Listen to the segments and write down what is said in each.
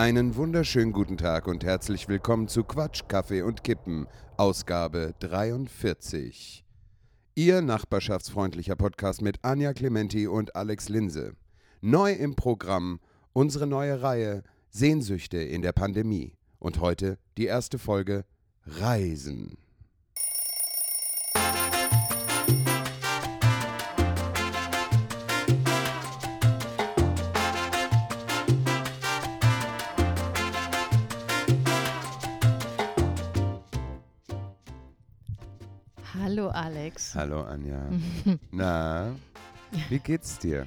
Einen wunderschönen guten Tag und herzlich willkommen zu Quatsch, Kaffee und Kippen, Ausgabe 43. Ihr nachbarschaftsfreundlicher Podcast mit Anja Clementi und Alex Linse. Neu im Programm unsere neue Reihe Sehnsüchte in der Pandemie. Und heute die erste Folge Reisen. Alex. Hallo Anja. Na, wie geht's dir?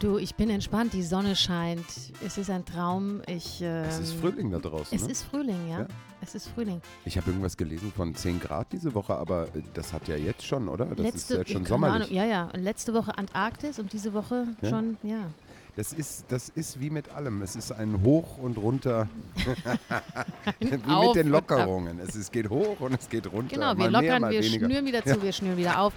Du, ich bin entspannt, die Sonne scheint, es ist ein Traum. Ich, ähm, Es ist Frühling da draußen. Es ne? ist Frühling, ja. Ja. Es ist Frühling. Ich habe irgendwas gelesen von 10 Grad diese Woche, aber das hat ja jetzt schon, oder? Das ist jetzt schon sommerlich. Ahnung, ja, ja. Und letzte Woche Antarktis und diese Woche Ja? schon, ja. Das ist, das ist wie mit allem. Es ist ein Hoch und runter. wie mit den. Lockerungen. Es ist, geht hoch und es geht runter. Genau, wir mal mehr, lockern, mal wir weniger. schnüren wieder zu, wir schnüren wieder auf.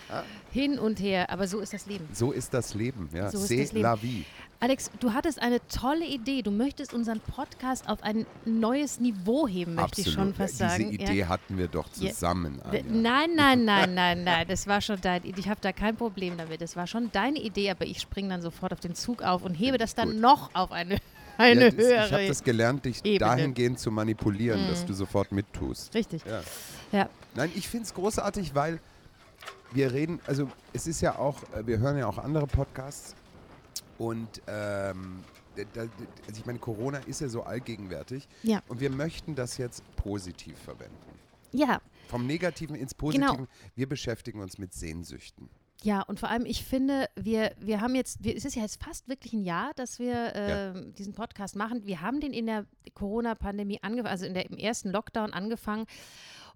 Hin und her, aber so ist das Leben. So ist das Leben. Ja. So ist C'est das Leben. la vie. Alex, du hattest eine tolle Idee. Du möchtest unseren Podcast auf ein neues Niveau heben, möchte Absolut. ich schon fast Diese sagen. Idee ja. hatten wir doch Ja. zusammen. Anja. Nein, nein, nein, nein, nein. Das war schon dein Ich habe da kein Problem damit. Das war schon deine Idee, aber ich springe dann sofort auf den Zug auf und hebe das dann gut. noch auf eine, eine Ja, das, ich habe das gelernt, dich Ebene. dahingehend zu manipulieren, dass du sofort mittust. Richtig. Ja. Ja. Nein, ich finde es großartig, weil wir reden, also es ist ja auch, äh, wir hören ja auch andere Podcasts und ähm, da, also ich meine, Corona ist ja so allgegenwärtig Ja. und wir möchten das jetzt positiv verwenden. ja, Vom Negativen ins Genau. Positive. Wir beschäftigen uns mit Sehnsüchten. ja, und vor allem, ich finde, wir, wir haben jetzt, wir, es ist ja jetzt fast wirklich ein Jahr, dass wir ähm, diesen Podcast machen. Wir haben den in der Corona-Pandemie angefangen, also in der, im ersten Lockdown angefangen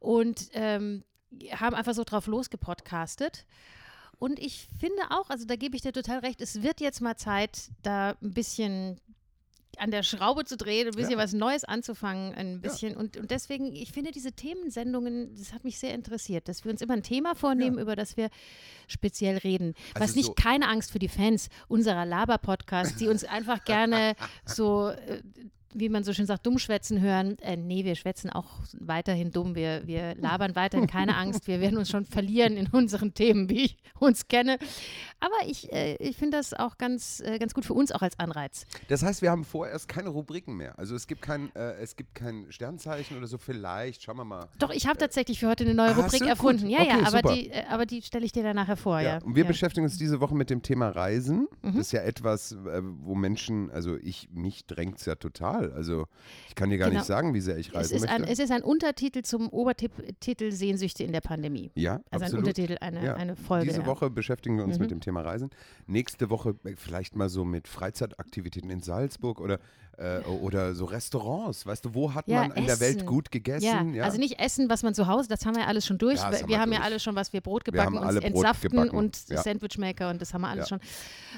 und ähm, haben einfach so drauf losgepodcastet. Und ich finde auch, also da gebe ich dir total recht, es wird jetzt mal Zeit, da ein bisschen an der Schraube zu drehen, ein bisschen Ja. was Neues anzufangen, ein bisschen. Und, und deswegen, ich finde diese Themensendungen, das hat mich sehr interessiert, dass wir uns immer ein Thema vornehmen, über das wir speziell reden. Also was nicht so- keine Angst für die Fans unserer Laber-Podcasts, die uns einfach gerne so, äh, wie man so schön sagt, dummschwätzen hören. Äh, nee, wir schwätzen auch weiterhin dumm. Wir, wir labern weiterhin, keine Angst. Wir werden uns schon verlieren in unseren Themen, wie ich uns kenne. Aber ich, äh, ich finde das auch ganz, äh, ganz gut für uns auch als Anreiz. Das heißt, wir haben vorerst keine Rubriken mehr. Also es gibt kein, äh, es gibt kein Sternzeichen oder so. Vielleicht, schauen wir mal. Doch, ich habe tatsächlich für heute eine neue Ah, Rubrik so, erfunden. Ja, ja, Okay, aber super. die, äh, aber die stelle ich dir dann nachher vor. Ja, Und wir ja. beschäftigen uns diese Woche mit dem Thema Reisen. Mhm. Das ist ja etwas, äh, wo Menschen, also ich, mich drängt es ja total. Also ich kann dir gar Genau. nicht sagen, wie sehr ich Es reisen ist, möchte. ein, es ist ein Untertitel zum Obertitel Sehnsüchte in der Pandemie. ja, Also absolut. ein Untertitel, eine, Ja. eine Folge. Diese ja. Woche beschäftigen wir uns Mhm. mit dem Thema Reisen. Nächste Woche äh, vielleicht mal so mit Freizeitaktivitäten in Salzburg oder, äh, oder so Restaurants. Weißt du, wo hat Ja, man in der Welt gut gegessen? Ja, also nicht Essen, was man zu Hause, das haben wir ja alles schon durch. Ja, wir haben wir wir haben ja durch. alle schon, was wir Brot Wir gebacken und Brot entsaften gebacken, und ja. Sandwichmaker und das haben wir alles Ja. schon.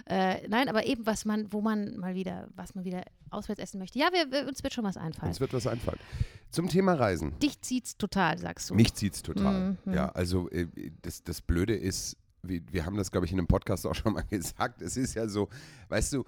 Äh, nein, aber eben, was man, wo man mal wieder, was man wieder auswärts essen möchte. Ja, wir, uns wird schon was einfallen. Uns wird was einfallen. Zum Thema Reisen. Dich zieht's total, sagst du. Mich zieht's total. Mhm. Ja, also äh, das, das Blöde ist, wir, wir haben das, glaube ich, in einem Podcast auch schon mal gesagt. Es ist ja so, weißt du,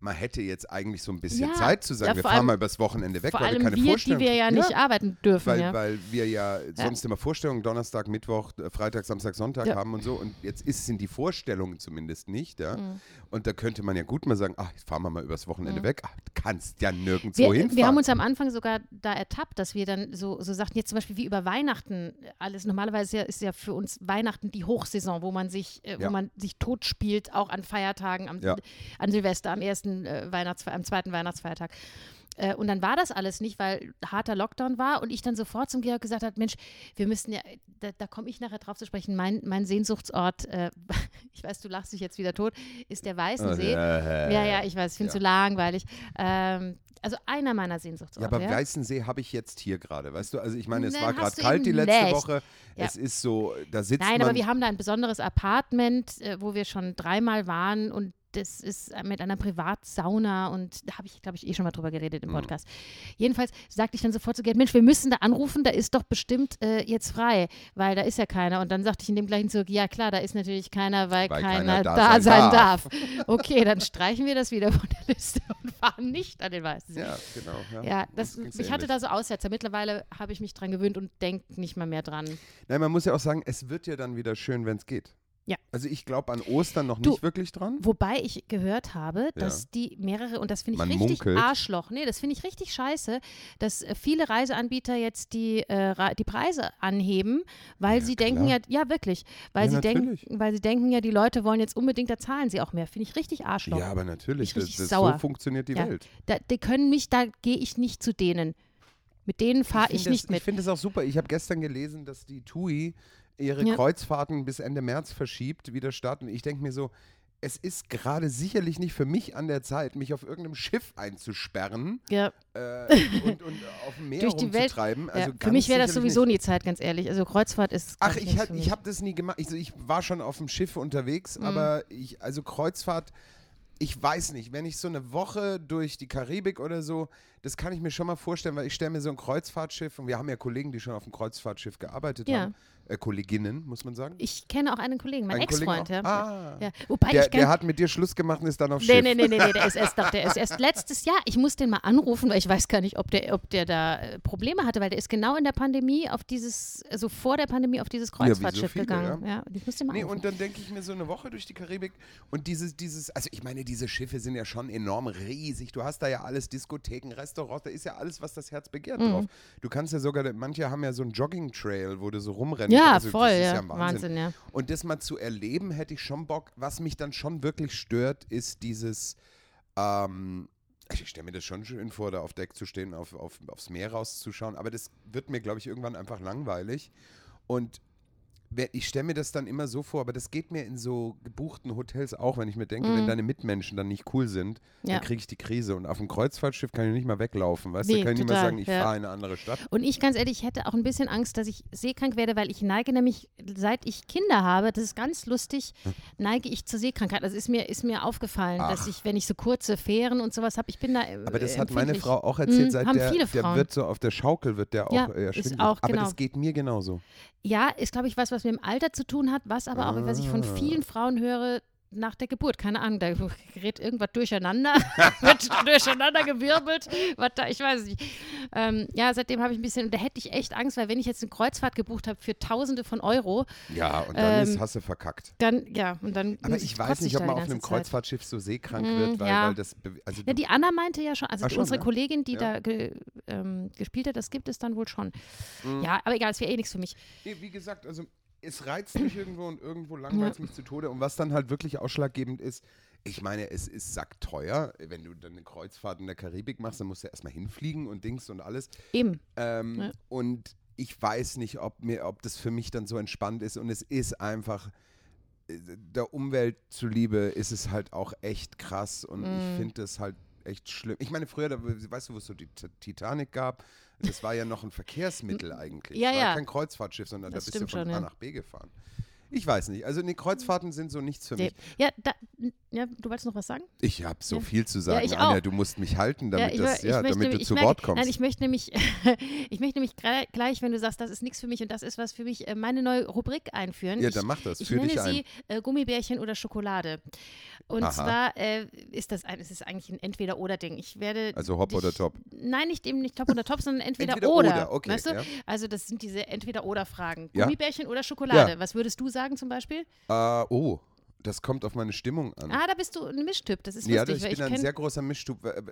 man hätte jetzt eigentlich so ein bisschen Ja, Zeit zu sagen, ja, wir fahren allem- mal übers Wochenende weg, Vor weil allem wir keine wir, die Vorstellung wir ja nicht arbeiten dürfen. weil, ja. weil wir ja sonst immer Vorstellungen Donnerstag, Mittwoch, äh, Freitag, Samstag, Sonntag Ja. haben und so. Und jetzt ist, sind die Vorstellungen zumindest nicht. Ja? Mhm. Und da könnte man ja gut mal sagen, ach, jetzt fahren wir mal übers Wochenende weg. Ach, du kannst ja nirgendwo wir, hinfahren. wir haben uns am Anfang sogar da ertappt, dass wir dann so, so sagten, jetzt zum Beispiel wie über Weihnachten alles. Normalerweise ja- ist ja für uns Weihnachten die Hochsaison, wo man sich, äh, wo Ja. man sich tot spielt, auch an Feiertagen, am, Ja. an Silvester, am ersten äh, Weihnachtsfeiertag, am zweiten Weihnachtsfeiertag. Äh, und dann war das alles nicht, weil harter Lockdown war und ich dann sofort zum Georg gesagt habe, Mensch, wir müssten ja, da, da komme ich nachher drauf zu sprechen, mein, mein Sehnsuchtsort, äh, ich weiß, du lachst dich jetzt wieder tot, ist der Weißensee. Äh, Ja, ja, ich weiß, ich finde es ja. so langweilig. Ähm, also einer meiner Ja, Sehnsuchtsorte. aber ja? Weißensee habe ich jetzt hier gerade, weißt du? Also ich meine, es Nein, war gerade kalt die letzte nicht. Woche. Ja. Es ist so, da sitzt Nein, man. aber wir haben da ein besonderes Apartment, äh, wo wir schon dreimal waren und das ist mit einer Privatsauna und da habe ich, glaube ich, eh schon mal drüber geredet im Mhm. Podcast. Jedenfalls sagte ich dann sofort zu Gerd, Mensch, wir müssen da anrufen, da ist doch bestimmt äh, jetzt frei, weil da ist ja keiner. Und dann sagte ich in dem gleichen Zug, ja klar, da ist natürlich keiner, weil, Weil keiner, keiner da da sein sein darf. darf. Okay, dann streichen wir das wieder von der Liste und fahren nicht an den Weißen See. Ja, genau. Ja, Ja, das, ich hatte da so Aussetzer. Mittlerweile habe ich mich dran gewöhnt und denke nicht mal mehr dran. Nein, man muss ja auch sagen, es wird ja dann wieder schön, wenn es geht. Ja. Also ich glaube an Ostern noch Du, nicht wirklich dran. Wobei ich gehört habe, Ja. dass die mehrere, und das finde ich Man richtig munkelt. Arschloch, nee, das finde ich richtig scheiße, dass äh, viele Reiseanbieter jetzt die, äh, die Preise anheben, weil Ja, sie denken ja, klar. ja wirklich, weil, Ja, sie denken, natürlich. weil sie denken ja, die Leute wollen jetzt unbedingt, da zahlen sie auch mehr. Finde ich richtig Arschloch. Ja, aber natürlich, Ich das, das, so funktioniert die Ja. Welt. Da, die können mich, da gehe ich nicht zu denen. Mit denen fahre ich, nicht das, mit. Ich finde es auch super. Ich habe gestern gelesen, dass die TUI ihre Ja. Kreuzfahrten bis Ende März verschiebt, wieder starten. Ich denke mir so, es ist gerade sicherlich nicht für mich an der Zeit, mich auf irgendeinem Schiff einzusperren ja. äh, und, und auf dem Meer Durch die Welt- rumzutreiben. ja. Also Für ganz mich wäre das sowieso nicht. nie Zeit, ganz ehrlich. Also Kreuzfahrt ist. Ach, ich, hab, für ich habe das nie gemacht. Ich, so, ich war schon auf dem Schiff unterwegs, Mhm. aber ich, also Kreuzfahrt, ich weiß nicht, wenn ich so eine Woche durch die Karibik oder so, das kann ich mir schon mal vorstellen, weil ich stelle mir so ein Kreuzfahrtschiff, und wir haben ja Kollegen, die schon auf dem Kreuzfahrtschiff gearbeitet Ja. haben, äh, Kolleginnen, muss man sagen. Ich kenne auch einen Kollegen, mein Ex-Freund. Ja. Ah. Ja. Wobei Der, ich der hat mit dir Schluss gemacht und ist dann auf Nee, Schiff. nee, nee, nee, nee, der ist erst, doch, der ist erst letztes Jahr. Ich muss den mal anrufen, weil ich weiß gar nicht, ob der, ob der da äh, Probleme hatte, weil der ist genau in der Pandemie auf dieses, also vor der Pandemie auf dieses so Kreuzfahrtschiff viele, gegangen. Ja. ich muss den mal Nee, anrufen. und dann denke ich mir so eine Woche durch die Karibik und dieses, dieses, also ich meine, diese Schiffe sind ja schon enorm riesig. Du hast da ja alles, Diskotheken, Restaurants, da ist ja alles, was das Herz begehrt Mhm. drauf. Du kannst ja sogar, manche haben ja so einen Jogging-Trail, wo du so rumrennst. Ja, also, voll, ja. ja Wahnsinn. Wahnsinn, ja. Und das mal zu erleben, hätte ich schon Bock. Was mich dann schon wirklich stört, ist dieses, ähm, ich stelle mir das schon schön vor, da auf Deck zu stehen, auf, auf, aufs Meer rauszuschauen, aber das wird mir, glaube ich, irgendwann einfach langweilig. Und ich stelle mir das dann immer so vor, aber das geht mir in so gebuchten Hotels auch, wenn ich mir denke, wenn Mhm. deine Mitmenschen dann nicht cool sind, Ja. dann kriege ich die Krise. Und auf dem Kreuzfahrtschiff kann ich nicht mal weglaufen, weißt du? Nee, kann ich nicht mal sagen, ich ja. fahre in eine andere Stadt. Und ich ganz ehrlich, ich hätte auch ein bisschen Angst, dass ich seekrank werde, weil ich neige nämlich, seit ich Kinder habe, das ist ganz lustig, neige ich zur Seekrankheit. Das ist mir, ist mir aufgefallen, dass Ach. ich, wenn ich so kurze Fähren und sowas habe, ich bin da. äh, Aber das hat meine. Frau auch erzählt, Mhm, seit der, viele der wird so auf der Schaukel, wird der auch Ja, äh, ist schwindelig. auch, Aber genau. das geht mir genauso. Ja, ist, glaube ich, was, was mit dem Alter zu tun hat, was aber auch, was ich von Ah. vielen Frauen höre, nach der Geburt. Keine Ahnung, da gerät irgendwas durcheinander, wird durcheinander gewirbelt. Was da, ich weiß es nicht. Ähm, ja, seitdem habe ich ein bisschen, da hätte ich echt Angst, weil wenn ich jetzt eine Kreuzfahrt gebucht habe für Tausende von Euro, Ja, und dann ist, Ähm, hast du verkackt. dann, ja, und dann. Aber ich weiß nicht, ob man auf einem Zeit. Kreuzfahrtschiff so seekrank Mm, wird, weil, ja. weil das, also Ja, die Anna meinte ja schon, also Ach schon, unsere ja? Kollegin, die Ja. da ge, ähm, gespielt hat, das gibt es dann wohl schon. Mhm. Ja, aber egal, es wäre eh nichts für mich. Wie gesagt, also es reizt mich irgendwo und irgendwo langweilt es mich zu Tode. Und was dann halt wirklich ausschlaggebend ist, ich meine, es ist sackteuer. Wenn du dann eine Kreuzfahrt in der Karibik machst, dann musst du erstmal hinfliegen und Dings und alles. Eben. Ähm, Ja. Und ich weiß nicht, ob, mir, ob das für mich dann so entspannt ist. Und es ist einfach, äh, der Umwelt zuliebe ist es halt auch echt krass. Und ich Mm. finde das halt echt schlimm. Ich meine, früher, da, weißt du, wo es so die Titanic gab, das war ja noch ein Verkehrsmittel eigentlich. Ja, war ja. kein Kreuzfahrtschiff, sondern Das da bist du von schon, A ja. nach B gefahren. Ich weiß nicht. Also, nee, Kreuzfahrten sind so nichts für mich. Ja, da, ja, du wolltest noch was sagen? Ich habe so Ja. viel zu sagen, ich Anja. Du musst mich halten, damit, ich, das, ja, ich damit du nämlich- zu ich merke- Wort kommst. Nein, ich möchte nämlich, ich möchte nämlich gleich, wenn du sagst, das ist nichts für mich und das ist was für mich, äh, meine neue Rubrik einführen. ja, ich, dann mach das. ich Führ nenne dich ein. sie äh, Gummibärchen oder Schokolade. Und Aha. zwar äh, ist das ein, es ist eigentlich ein Entweder-Oder-Ding. Ich werde Also Hop dich, oder Top? Nein, nicht eben nicht Top oder Top, sondern entweder, Entweder oder. oder, okay, Weißt du? ja. Also das sind diese Entweder-Oder-Fragen. Ja. Gummibärchen oder Schokolade. Ja. Was würdest du sagen zum Beispiel? Äh, oh, das kommt auf meine Stimmung an. Ah, da bist du ein Mischtyp. Das ist ja, lustig. das, weil ich bin ich ein sehr großer Mischtub. Äh.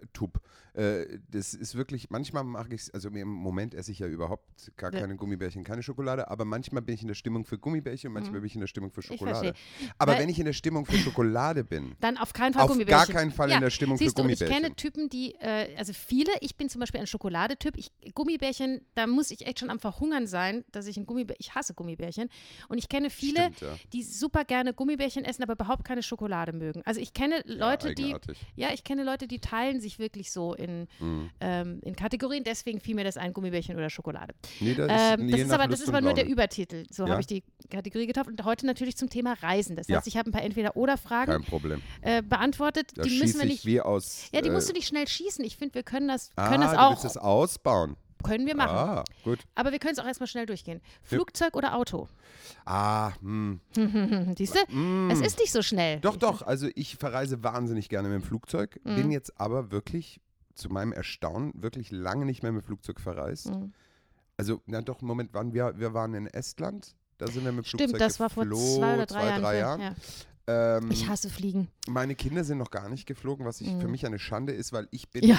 Äh, das ist wirklich, manchmal mag ich es, also im Moment esse ich ja überhaupt gar Ja. keine Gummibärchen, keine Schokolade, aber manchmal bin ich in der Stimmung für Gummibärchen und manchmal bin ich in der Stimmung für Mhm. Ich Schokolade. Aber Weil- wenn ich in der Stimmung für Schokolade bin, Dann auf keinen Fall auf Gummibärchen. gar keinen Fall ja. in der Stimmung Siehst für du, ich Gummibärchen. kenne Typen, die, äh, also viele, ich bin zum Beispiel ein Schokoladetyp. Ich, Gummibärchen, da muss ich echt schon am Verhungern sein, dass ich ein Gummibärchen, ich hasse Gummibärchen. Und ich kenne viele, Stimmt, ja. die super gerne Gummibärchen essen. Essen, aber überhaupt keine Schokolade mögen. Also ich kenne Leute, die, eigenartig. ja, ich kenne Leute, die teilen sich wirklich so in, Mhm. ähm, in Kategorien. Deswegen fiel mir das ein, Gummibärchen oder Schokolade. Nee, das Ähm, das ist aber, das ist aber nur der. Übertitel. So Ja. habe ich die Kategorie getauft. Und heute natürlich zum Thema Reisen. Das Ja. heißt, ich habe ein paar Entweder-Oder-Fragen Kein Problem. äh, beantwortet. Da die müssen wir ich nicht. wie aus. Ja, die äh, musst du nicht schnell schießen. Ich finde, wir können das, ah, können das du auch. willst das ausbauen. Können wir machen. Ah, gut. Aber wir können es auch erstmal schnell durchgehen. Flugzeug oder Auto? Ah, hm. Siehst du? Mm. Es ist nicht so schnell. Doch, doch. Also ich verreise wahnsinnig gerne mit dem Flugzeug. Mhm. Bin jetzt aber wirklich, zu meinem Erstaunen, wirklich lange nicht mehr mit dem Flugzeug verreist. Mhm. Also, na doch, Moment, waren wir, wir waren in Estland. Da sind wir mit dem Flugzeug Stimmt, das war vor zwei oder drei Jahren. Jahren. Ja. Ähm, Ich hasse Fliegen. meine Kinder sind noch gar nicht geflogen, was ich, für Mhm. mich eine Schande ist, weil ich bin, Ja.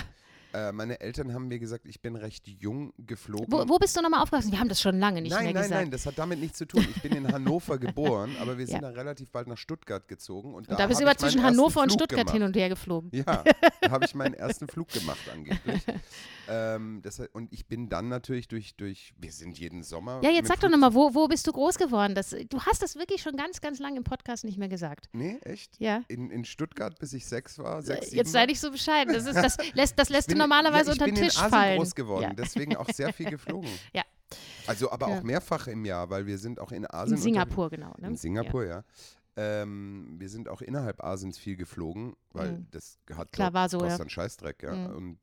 Äh, meine Eltern haben mir gesagt, ich bin recht jung geflogen. Wo, wo bist du nochmal aufgewachsen? Wir haben das schon lange nicht nein, mehr nein, gesagt. nein, das hat damit nichts zu tun. Ich bin in Hannover geboren, aber wir sind Ja. dann relativ bald nach Stuttgart gezogen. Und, Und da bist du aber zwischen Hannover und Flug Stuttgart gemacht. hin und her geflogen. Ja, da habe ich meinen ersten Flug gemacht angeblich. ähm, das, und ich bin dann natürlich durch, durch, wir sind jeden Sommer. Ja, jetzt sag doch nochmal, wo, wo bist du groß geworden? Das, du hast das wirklich schon ganz, ganz lange im Podcast nicht mehr gesagt. Nee, echt? Ja. In, in Stuttgart, bis ich sechs war, sechs, Jetzt sei nicht so bescheiden. Das, ist, das lässt, das lässt du normalerweise ja, ich unter den bin Tisch in Asien fallen. groß geworden, Ja. deswegen auch sehr viel geflogen. Ja. Also aber auch mehrfach im Jahr, weil wir sind auch in Asien. In Singapur, genau. Ne? In Singapur, ja. Ähm, wir sind auch innerhalb Asiens viel geflogen, weil Mhm. das hat Klar, dort- war so, kostet ja. Scheißdreck, ja. Mhm. Und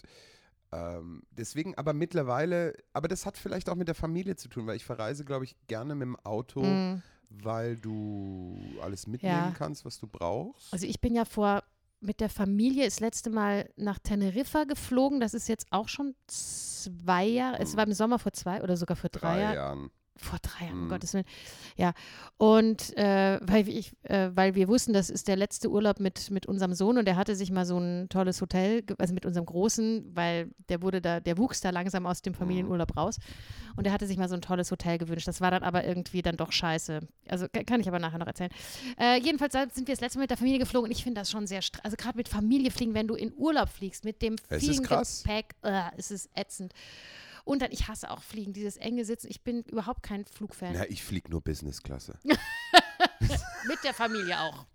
ähm, deswegen, aber mittlerweile, aber das hat vielleicht auch mit der Familie zu tun, weil ich verreise, glaube ich, gerne mit dem Auto, Mhm. weil du alles mitnehmen Ja. kannst, was du brauchst. Also ich bin ja vor mit der Familie das letzte Mal nach Teneriffa geflogen. Das ist jetzt auch schon zwei Jahre. Es Mhm. war im Sommer vor zwei oder sogar vor drei, drei Jahren. Jahren. Vor drei Jahren, um Mhm. Gottes Willen. Ja. Und äh, weil, ich, äh, weil wir wussten, das ist der letzte Urlaub mit, mit unserem Sohn und er hatte sich mal so ein tolles Hotel, also mit unserem Großen, weil der wurde da, der wuchs da langsam aus dem Familienurlaub raus. Und er hatte sich mal so ein tolles Hotel gewünscht. Das war dann aber irgendwie dann doch scheiße. Also ka- kann ich aber nachher noch erzählen. Äh, jedenfalls sind wir das letzte Mal mit der Familie geflogen und ich finde das schon sehr, also gerade mit Familie fliegen, wenn du in Urlaub fliegst, mit dem Es vielen. Gepäck, äh, es ist ätzend. Und dann, ich hasse auch Fliegen, dieses enge Sitzen. Ich bin überhaupt kein Flugfan. Na, ich fliege nur Business-Klasse. Mit der Familie auch.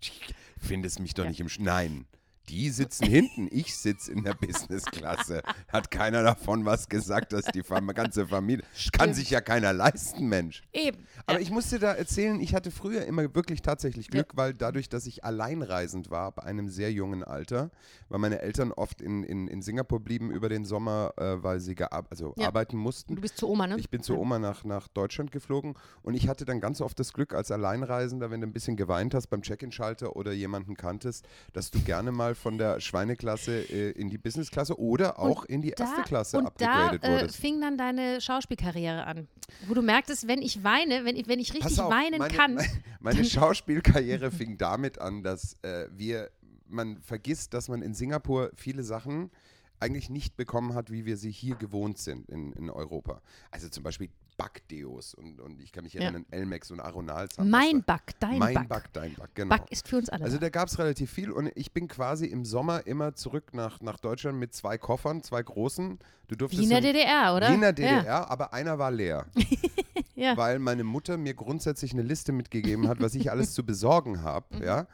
Findest mich doch Ja. nicht im Sch Nein. Die sitzen hinten, ich sitze in der Business-Klasse. Hat keiner davon was gesagt, dass die Fam ganze Familie. Kann sich ja keiner leisten, Mensch. Eben. Aber ja. ich musste da erzählen, ich hatte früher immer wirklich tatsächlich Ja. Glück, weil dadurch, dass ich alleinreisend war, ab einem sehr jungen Alter, weil meine Eltern oft in, in, in Singapur blieben über den Sommer, äh, weil sie also Ja. arbeiten mussten. du bist zu Oma, ne? Ich bin zur Ja. Oma nach, nach Deutschland geflogen und ich hatte dann ganz oft das Glück als Alleinreisender, wenn du ein bisschen geweint hast beim Check-in-Schalter oder jemanden kanntest, dass du gerne mal von der Schweineklasse äh, in die Businessklasse oder auch in die erste Da- Klasse und da abgegradet äh, wurdest. fing dann deine Schauspielkarriere an, wo du merktest, wenn ich weine, wenn ich, wenn ich richtig auf, weinen meine, kann, Meine Schauspielkarriere fing damit an, dass äh, wir, man vergisst, dass man in Singapur viele Sachen eigentlich nicht bekommen hat, wie wir sie hier gewohnt sind in, in Europa. Also zum Beispiel Backdeos und, und ich kann mich Ja. erinnern, Elmex und Aronal. mein Back, dein mein Back. Back, dein Back, genau. Back ist für uns alle. Also da gab es relativ viel und ich bin quasi im Sommer immer zurück nach, nach Deutschland mit zwei Koffern, zwei großen. Du durftest Wie in der ja- DDR, oder? Wie in der DDR, Ja. aber einer war leer. Ja. Weil meine Mutter mir grundsätzlich eine Liste mitgegeben hat, was ich alles zu besorgen habe. Mhm. Ja?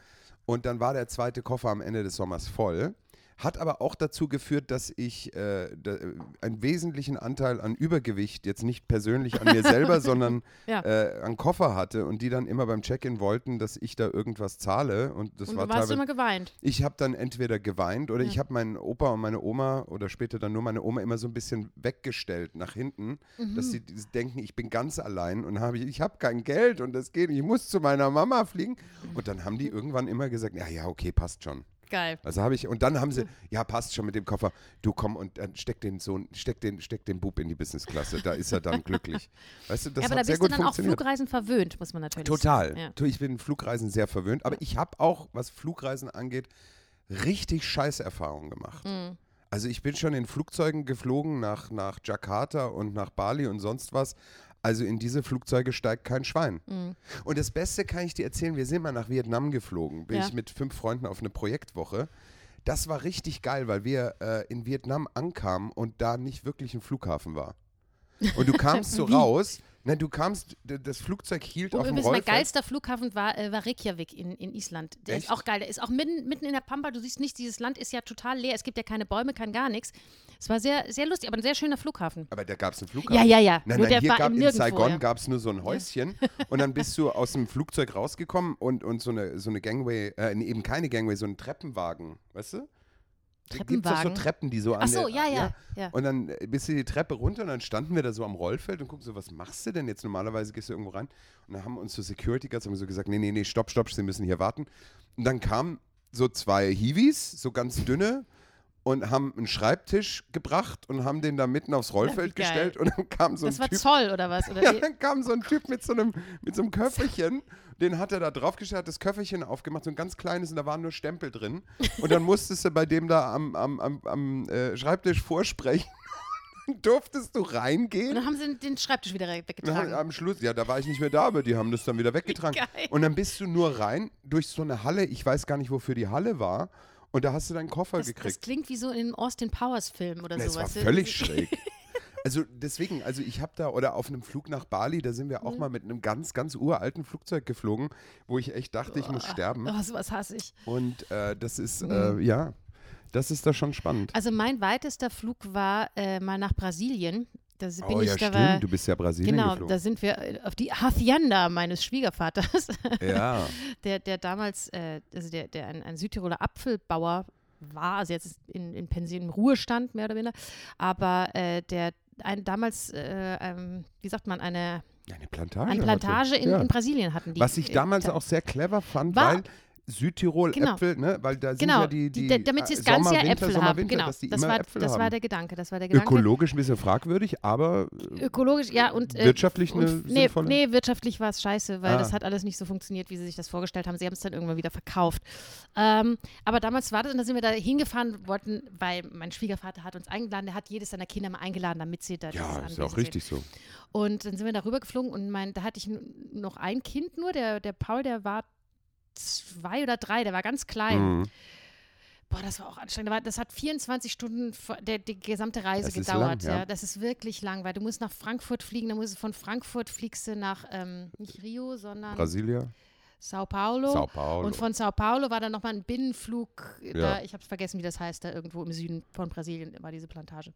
Und dann war der zweite Koffer am Ende des Sommers voll. Hat aber auch dazu geführt, dass ich äh, da, äh, einen wesentlichen Anteil an Übergewicht, jetzt nicht persönlich an mir selber, sondern Ja. äh, an Koffer hatte und die dann immer beim Check-in wollten, dass ich da irgendwas zahle. Und das Und war du warst immer geweint. ich habe dann entweder geweint oder Ja. ich habe meinen Opa und meine Oma oder später dann nur meine Oma immer so ein bisschen weggestellt nach hinten, Mhm. dass sie denken, ich bin ganz allein und habe ich, ich habe kein Geld und das geht nicht, ich muss zu meiner Mama fliegen. Und dann haben die irgendwann immer gesagt, ja, ja, okay, passt schon. Geil. Also habe ich, und dann haben sie, ja, passt schon mit dem Koffer, du komm und dann steck den Sohn, steck den, steck den Bub in die Businessklasse, da ist er dann glücklich. Weißt du, das ja, aber hat da sehr bist du gut dann auch. Flugreisen verwöhnt, muss man natürlich Total. sagen. Ja. Tu, Ich bin Flugreisen sehr verwöhnt, aber ich habe auch, was Flugreisen angeht, richtig scheiß Erfahrungen gemacht. Mhm. Also ich bin schon in Flugzeugen geflogen nach, nach Jakarta und nach Bali und sonst was. Also in diese Flugzeuge steigt kein Schwein. Mhm. Und das Beste kann ich dir erzählen, wir sind mal nach Vietnam geflogen. Bin Ja. ich mit fünf Freunden auf eine Projektwoche. Das war richtig geil, weil wir äh, in Vietnam ankamen und da nicht wirklich ein Flughafen war. Und du kamst so raus. Nein, du kamst, das Flugzeug hielt Und auf dem übrigens, mein Rollfeld. geilster Flughafen war, äh, war Reykjavik in, in Island. Der Echt? ist auch geil. Der ist auch mitten, mitten in der Pampa. Du siehst nicht, dieses Land ist ja total leer. Es gibt ja keine Bäume, kein gar nichts. Es war sehr, sehr lustig, aber ein sehr schöner Flughafen. Aber da gab es einen Flughafen. Ja, ja, ja. Nein, Nur nein, hier gab, in Saigon ja. gab es nur so ein Häuschen und dann bist du aus dem Flugzeug rausgekommen und, und so, eine, so eine Gangway, äh, eben keine Gangway, so ein Treppenwagen, weißt du? Gibt doch so? Treppen, die so an Ach so, der, ja, ja, ja. Und dann äh, bist du die Treppe runter und dann standen wir da so am Rollfeld und gucken so, was machst du denn jetzt? Normalerweise gehst du irgendwo rein. Und dann haben uns so Security Guards haben so gesagt, nee, nee, nee, stopp, stopp, Sie müssen hier warten. Und dann kamen so zwei Hiwis, so ganz dünne, und haben einen Schreibtisch gebracht und haben den da mitten aufs Rollfeld gestellt. Und dann kam so Das ein war Typ. Zoll oder was? Oder Ja, dann kam so ein Typ mit so einem, mit so einem Köfferchen, den hat er da draufgestellt, hat das Köfferchen aufgemacht, so ein ganz kleines und da waren nur Stempel drin. Und dann musstest du bei dem da am, am, am, am äh, Schreibtisch vorsprechen. Durftest du Und reingehen. dann haben sie den Schreibtisch wieder Und weggetragen. dann am Schluss, ja, da war ich nicht mehr da, aber die haben das dann wieder weggetragen. geil. Und dann bist du nur rein durch so eine Halle, ich weiß gar nicht, wofür die Halle war. Und da hast du deinen Koffer Das, das gekriegt. klingt wie so in einem Austin Powers Film oder Das sowas. war völlig schräg. Also deswegen, also ich habe da, oder auf einem Flug nach Bali, da sind wir Mhm. auch mal mit einem ganz, ganz uralten Flugzeug geflogen, wo ich echt dachte, ich muss sterben. Oh, sowas hasse ich. Und äh, das ist, Mhm. äh, ja, das ist da schon spannend. Also mein weitester Flug war äh, mal nach Brasilien. Da bin oh ich, ja, da stimmt, war, du bist ja Brasilien Genau, geflogen. da sind wir äh, auf die Hacienda meines Schwiegervaters, ja, der, der damals, äh, also der, der ein, ein Südtiroler Apfelbauer war, also jetzt ist in, in Pension, im Ruhestand mehr oder weniger, aber äh, der ein, damals, äh, ähm, wie sagt man, eine, eine Plantage. eine. Plantage in, ja. in Brasilien hatten die. Was ich äh, damals da- auch sehr clever fand, War- weil Südtirol Genau. Äpfel, ne, weil da sind Genau, ja die, die, da- damit sie äh, das ganze Sommer, Jahr Winter, Äpfel Sommer, haben. Winter, Genau, die das, war, Äpfel das haben. war der Gedanke. Das war der Gedanke. Ökologisch ein bisschen fragwürdig, aber äh, Ökologisch, ja, und. Äh, wirtschaftlich eine und, nee, sinnvolle. nee, wirtschaftlich war es scheiße, weil Ah. das hat alles nicht so funktioniert, wie sie sich das vorgestellt haben. Sie haben es dann irgendwann wieder verkauft. Ähm, aber damals war das, und da sind wir da hingefahren, wollten, weil mein Schwiegervater hat uns eingeladen, der hat jedes seiner Kinder mal eingeladen, damit sie da ja, ist ja auch richtig so. sind. Und dann sind wir darüber geflogen und mein, da hatte ich noch ein Kind nur, der, der Paul, der war zwei oder drei, der war ganz klein. Mhm. Boah, das war auch anstrengend. Das hat 24 Stunden der, die gesamte Reise Das gedauert. lang, ja. ja. Das ist wirklich lang, weil du musst nach Frankfurt fliegen, dann musst du von Frankfurt fliegst du nach ähm, nicht Rio, sondern Brasilia, Sao Paulo. Sao Paulo. Und von Sao Paulo war dann nochmal ein Binnenflug. Ja. Da, ich habe vergessen, wie das heißt, da irgendwo im Süden von Brasilien war diese Plantage.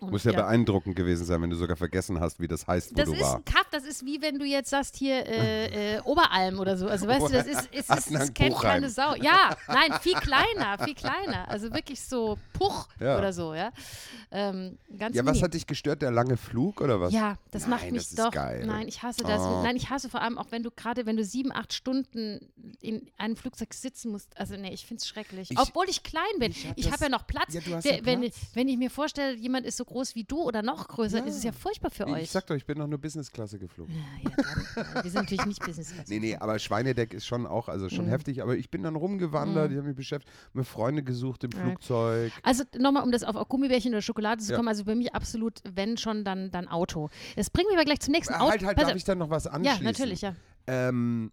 Und Muss ja, beeindruckend gewesen sein, wenn du sogar vergessen hast, wie das heißt, wo Das du ist war. ein Kaff, das ist wie wenn du jetzt sagst hier äh, äh, Oberalm oder so. Also weißt du, das ist, ist, Adnan es kennt Buchheim. keine Sau. Ja, nein, viel kleiner, viel kleiner. Also wirklich so Puch Ja. oder so, ja. Ähm, ganz Ja, was mini. hat dich gestört? Der lange Flug oder was? Ja, das macht Nein, mich das ist doch. geil. Nein, ich hasse das. Oh. Nein, ich hasse vor allem auch, wenn du gerade, wenn du sieben, acht Stunden in einem Flugzeug sitzen musst. Also nee, ich finde es schrecklich. Ich- Obwohl ich klein bin. ich hab das- habe ja noch Platz. Ja, Der, ja wenn, Platz. wenn ich mir vorstelle, jemand ist so groß wie du oder noch größer, Ja. ist es ja furchtbar für euch. Ich sag doch, ich bin doch nur Business-Klasse geflogen. ja, ja, dann, wir sind natürlich nicht Business Class. Nee, nee, aber Schweinedeck ist schon auch, also schon Mhm. heftig. Aber ich bin dann rumgewandert, ich habe mich beschäftigt, mir Freunde gesucht im Ja. Flugzeug. Also nochmal, um das auf, auf Gummibärchen oder Schokolade zu Ja. kommen, also bei mir absolut, wenn schon, dann, dann Auto. Das bringt mich aber gleich zum nächsten Auto. Halt, halt, Pass darf ich dann noch was ja, anschließen? natürlich, ja. Ähm,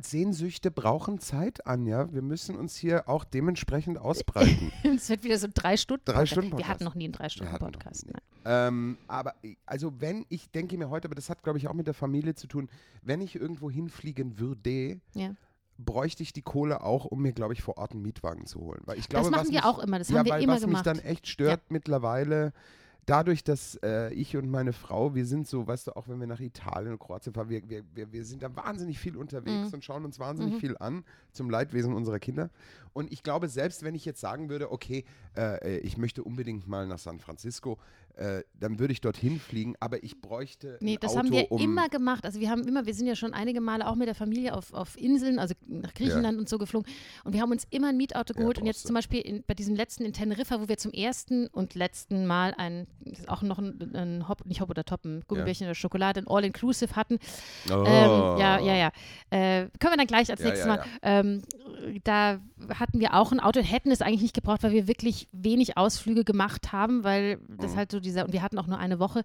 Sehnsüchte brauchen Zeit, Anja. Wir müssen uns hier auch dementsprechend ausbreiten. Es wird wieder so drei Stunden. Drei Podcast. Stunden Wir Podcast. hatten noch nie einen drei Stunden Podcast. ähm, aber also wenn, ich denke mir heute, aber das hat glaube ich auch mit der Familie zu tun, wenn ich irgendwo hinfliegen würde, Ja. bräuchte ich die Kohle auch, um mir, glaube ich, vor Ort einen Mietwagen zu holen. Weil ich glaube, Das machen was wir mich, auch immer, das ja, haben wir weil immer was gemacht. mich dann echt stört mittlerweile, dadurch, dass äh, ich und meine Frau, wir sind so, weißt du, auch wenn wir nach Italien und Kroatien fahren, wir, wir, wir, wir sind da wahnsinnig viel unterwegs Mhm. und schauen uns wahnsinnig Mhm. viel an zum Leidwesen unserer Kinder. Und ich glaube, selbst wenn ich jetzt sagen würde, okay, äh, ich möchte unbedingt mal nach San Francisco, äh, dann würde ich dorthin fliegen, aber ich bräuchte Nee, das Auto, haben wir um, immer gemacht. Also wir haben immer, wir sind ja schon einige Male auch mit der Familie auf, auf Inseln, also nach Griechenland und so geflogen. Und wir haben uns immer ein Mietauto Ja, geholt. und brauchst jetzt zum Beispiel in, bei diesem letzten in Teneriffa, wo wir zum ersten und letzten Mal ein, das ist auch noch ein, ein Hop, nicht Hop oder Top, ein Gummibärchen oder Schokolade, ein All-Inclusive hatten. Oh. Ähm, ja, ja, ja. Äh, können wir dann gleich als Ja, nächstes ja, Mal. Ähm, da hatten wir auch ein Auto, hätten es eigentlich nicht gebraucht, weil wir wirklich wenig Ausflüge gemacht haben, weil das Mhm. halt so dieser, und wir hatten auch nur eine Woche.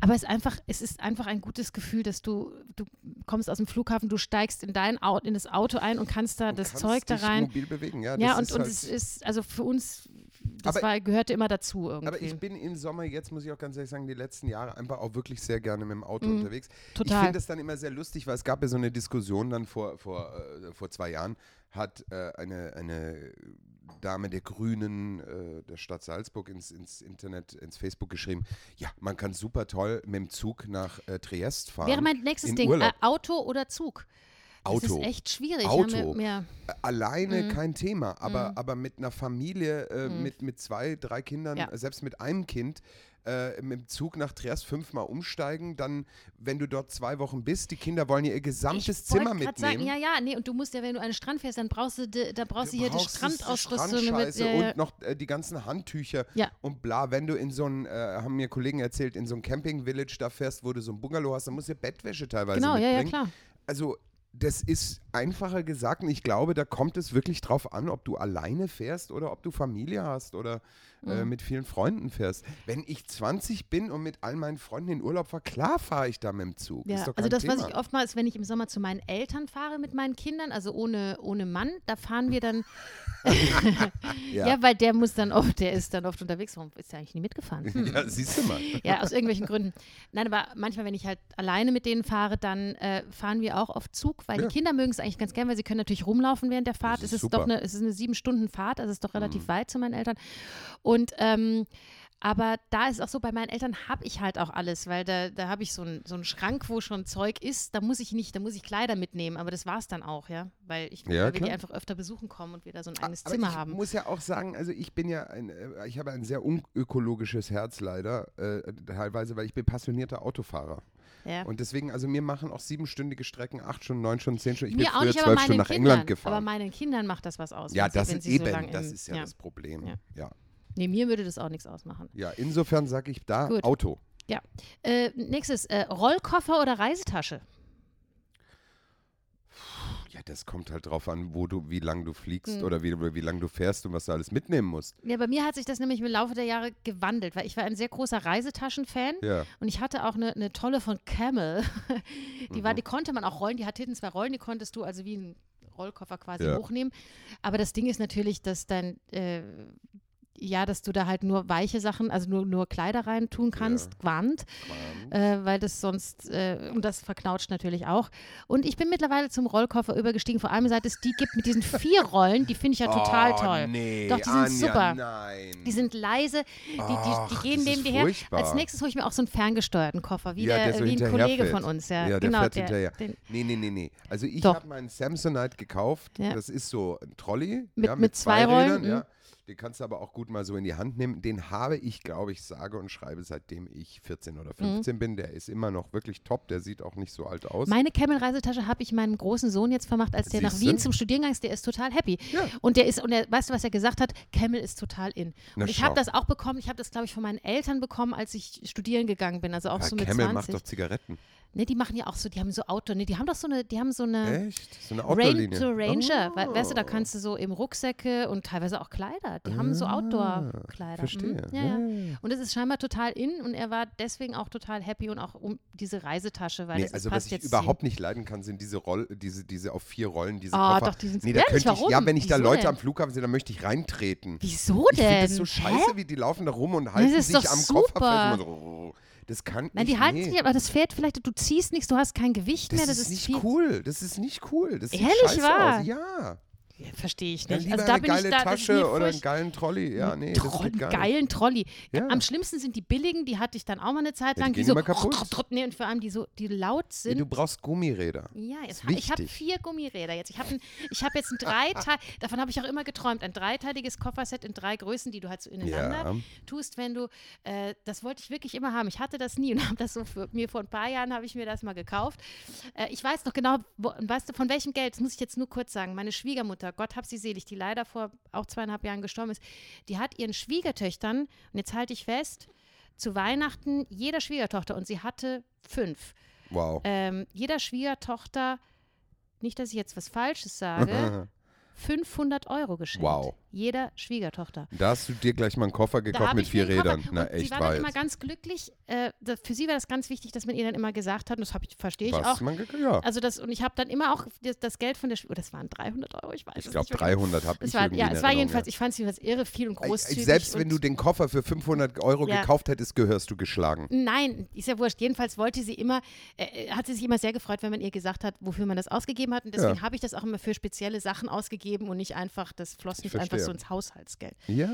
Aber es ist einfach, es ist einfach ein gutes Gefühl, dass du, du kommst aus dem Flughafen, du steigst in dein Auto, in das Auto ein und kannst da Und das kannst Zeug da rein. mobil bewegen. Ja, Ja, und, und halt, es ist, also für uns, das Aber- war, gehörte immer dazu irgendwie. Aber ich bin im Sommer, jetzt muss ich auch ganz ehrlich sagen, die letzten Jahre einfach auch wirklich sehr gerne mit dem Auto Mhm. unterwegs. Ich Total. finde das dann immer sehr lustig, weil es gab ja so eine Diskussion dann vor, vor, äh, vor zwei Jahren, hat äh, eine, eine Dame der Grünen äh, der Stadt Salzburg ins, ins Internet, ins Facebook geschrieben, ja, man kann super toll mit dem Zug nach äh, Triest fahren. Wäre mein nächstes in Ding, äh. Auto oder Zug? Das Auto. ist echt schwierig. Auto. Ja, mir, mir, Alleine Mhm. kein Thema, aber, aber mit einer Familie, äh, Mhm. mit, mit zwei, drei Kindern, Ja. äh, selbst mit einem Kind, äh, mit dem Zug nach Triest fünfmal umsteigen, dann, wenn du dort zwei Wochen bist, die Kinder wollen ja ihr gesamtes ich Zimmer mitnehmen. sagen, ja, ja, nee, und du musst ja, wenn du an den Strand fährst, dann brauchst du, die, da brauchst du hier die Strandausrüstung. mit, Strandscheiße ja, ja. und noch äh, die ganzen Handtücher Ja. und bla. Wenn du in so ein, äh, haben mir Kollegen erzählt, in so ein Camping-Village da fährst, wo du so ein Bungalow hast, dann musst du Bettwäsche teilweise Genau, ja, mitbringen. ja, klar. Also das ist einfacher gesagt und ich glaube, da kommt es wirklich drauf an, ob du alleine fährst oder ob du Familie hast oder äh, Mhm. mit vielen Freunden fährst. Wenn ich 20 bin und mit all meinen Freunden in Urlaub fahre, klar fahre ich da mit dem Zug. Ja, ist doch also das, Thema. was ich oftmals, wenn ich im Sommer zu meinen Eltern fahre mit meinen Kindern, also ohne, ohne Mann, da fahren wir dann, Ja. ja. weil der muss dann oft, der ist dann oft unterwegs. Warum ist der eigentlich nie mitgefahren? Hm. ja, siehst du mal. Ja, aus irgendwelchen Gründen. Nein, aber manchmal, wenn ich halt alleine mit denen fahre, dann äh, fahren wir auch auf Zug, weil Ja. die Kinder mögen es eigentlich ganz gern, weil sie können natürlich rumlaufen während der Fahrt. Das Es ist ist doch super. eine, es ist eine sieben Stunden Fahrt, also es ist doch relativ Mhm. weit zu meinen Eltern. Und ähm, aber da ist auch so, bei meinen Eltern habe ich halt auch alles, weil da, da habe ich so einen so einen Schrank, wo schon Zeug ist. Da muss ich nicht, da muss ich Kleider mitnehmen, aber das war es dann auch, ja. Weil ich Ja, weil wir die einfach öfter besuchen kommen und wir da so ein eigenes Aber Zimmer ich haben. muss ja auch sagen, also ich bin ja, ein, äh, ich habe ein sehr unökologisches Herz leider, äh, teilweise, weil ich bin passionierter Autofahrer. Ja. Und deswegen, also mir machen auch siebenstündige Strecken, acht Stunden, neun Stunden, zehn Stunden. Ich Mir bin früher nicht, zwölf Stunden nach Kindern. England gefahren. Aber meinen Kindern macht das was aus. ja, das sie so eben, das ist ja, das Problem. Ja. Ja. Nee, mir würde das auch nichts ausmachen. ja, insofern sage ich da Gut. Auto. Äh, nächstes, äh, Rollkoffer oder Reisetasche? Ja, das kommt halt drauf an, wo du, wie lang du fliegst Hm. oder wie, wie lang du fährst und was du alles mitnehmen musst. Ja, bei mir hat sich das nämlich im Laufe der Jahre gewandelt, weil ich war ein sehr großer Reisetaschen-Fan Ja. und ich hatte auch eine, eine tolle von Camel. Die war, Mhm. die konnte man auch rollen, die hat hinten zwei Rollen, die konntest du also wie ein Rollkoffer quasi Ja. hochnehmen. Aber das Ding ist natürlich, dass dein äh, ja, dass du da halt nur weiche Sachen, also nur, nur Kleider rein tun kannst, Gewand, äh, weil das sonst, äh, und das verknautscht natürlich auch. Und ich bin mittlerweile zum Rollkoffer übergestiegen, vor allem seit es die gibt mit diesen vier Rollen, die finde ich ja total oh, toll. Nee, Doch, die sind Anja, super. Nein. Die sind leise, die, die, die gehen neben dir her. Als nächstes hole ich mir auch so einen ferngesteuerten Koffer, wie, Ja, der, der so wie ein Kollege fährt. von uns. Ja, Ja, der genau, fährt der, hinterher. Den, Nee, nee, nee, nee. Also ich habe meinen Samsonite gekauft. Ja. Das ist so ein Trolley. Mit- ja, mit zwei Rollen, Rädern, Ja. Mhm. Den kannst du aber auch gut mal so in die Hand nehmen. Den habe ich, glaube ich, sage und schreibe, seitdem ich 14 oder 15 bin. Der ist immer noch wirklich top. Der sieht auch nicht so alt aus. Mhm. meine Camel-Reisetasche habe ich meinem großen Sohn jetzt vermacht, als der nach Siehste? Wien zum Studieren gegangen ist. Der ist total happy. Ja. Und der ist, und der, weißt du, was er gesagt hat? Camel ist total in. Na, und ich habe das auch bekommen. Ich habe das, glaube ich, von meinen Eltern bekommen, als ich studieren gegangen bin. Also auch Ja, so mit Camel 20. macht doch Zigaretten. Ne, die machen ja auch so, die haben so Outdoor, ne, die haben doch so eine, die haben so eine Echt? So eine Outdoor-Linie. so Ranger, we weißt du, da Oh. kannst du so im Rucksäcke und teilweise auch Kleider. Die haben so Outdoor-Kleider. Ah, Verstehe. Mhm. Ja, ja. Und es ist scheinbar total in und er war deswegen auch total happy und auch um diese Reisetasche, weil Nee, das also passt was ich jetzt überhaupt nicht leiden kann, sind diese Roll, diese, diese auf vier Rollen, diese Ah, Koffer. doch, die sind nee, da ehrlich, könnte ich, ja, wenn ich da Wieso Leute denn? am Flughafen sehe, dann möchte ich reintreten. Wieso Ich denn? finde das so Hä? scheiße, wie die laufen da rum und halten sich am super. Koffer fest. und so, Das kann Nein, ich die halten nee. sich, aber das Pferd vielleicht, du ziehst nichts, du hast kein Gewicht Das mehr, das ist ist, nicht viel. cool. Das ist nicht cool. Das sieht Ehrlich scheiße wahr? aus. Ja. Ja, Verstehe ich nicht. Also da eine bin geile ich da, das Tasche oder einen geilen Trolley. Ja, nee, das Troll, geht geilen Trolley. Ja. Am schlimmsten sind die billigen, die hatte ich dann auch mal eine Zeit Ja, die lang, die, so kaputt. nee, und vor allem die so die laut sind. du brauchst Gummiräder. Ja, jetzt, ich habe vier Gummiräder jetzt. Ich habe hab jetzt ein Dreiteil, davon habe ich auch immer geträumt, ein dreiteiliges Kofferset in drei Größen, die du halt so ineinander Ja. tust, wenn du, äh, das wollte ich wirklich immer haben. Ich hatte das nie und habe das so für mir vor ein paar Jahren habe ich mir das mal gekauft. Äh, ich weiß noch genau, wo, weißt du, von welchem Geld, das muss ich jetzt nur kurz sagen, meine Schwiegermutter, Gott hab sie selig, die leider vor auch zweieinhalb Jahren gestorben ist, die hat ihren Schwiegertöchtern, und jetzt halte ich fest, zu Weihnachten jeder Schwiegertochter, und sie hatte fünf, Wow. ähm, jeder Schwiegertochter, nicht, dass ich jetzt was Falsches sage, 500 Euro geschenkt. Wow. Jeder Schwiegertochter. Da hast du dir gleich mal einen Koffer gekauft mit ich vier Rädern. Na, und echt sie war dann immer ganz glücklich. Äh, das, für sie war das ganz wichtig, dass man ihr dann immer gesagt hat, und das ich, verstehe ich Was auch. man ja. Also das, und ich habe dann immer auch das, das Geld von der, Schw- oh, das waren 300 Euro, ich weiß Ich es glaube, nicht mehr genau. 300 habe ich war, ja, es war jedenfalls, ich fand es jedenfalls irre viel und ja. großzügig. Selbst wenn du den Koffer für 500 Euro Ja. gekauft hättest, gehörst du geschlagen. Nein, ist ja wurscht. Jedenfalls wollte sie immer, äh, hat sie sich immer sehr gefreut, wenn man ihr gesagt hat, wofür man das ausgegeben hat. Und deswegen Ja. habe ich das auch immer für spezielle Sachen ausgegeben und nicht einfach, das floss nicht einfach verstehe. So ins Haushaltsgeld. Ja.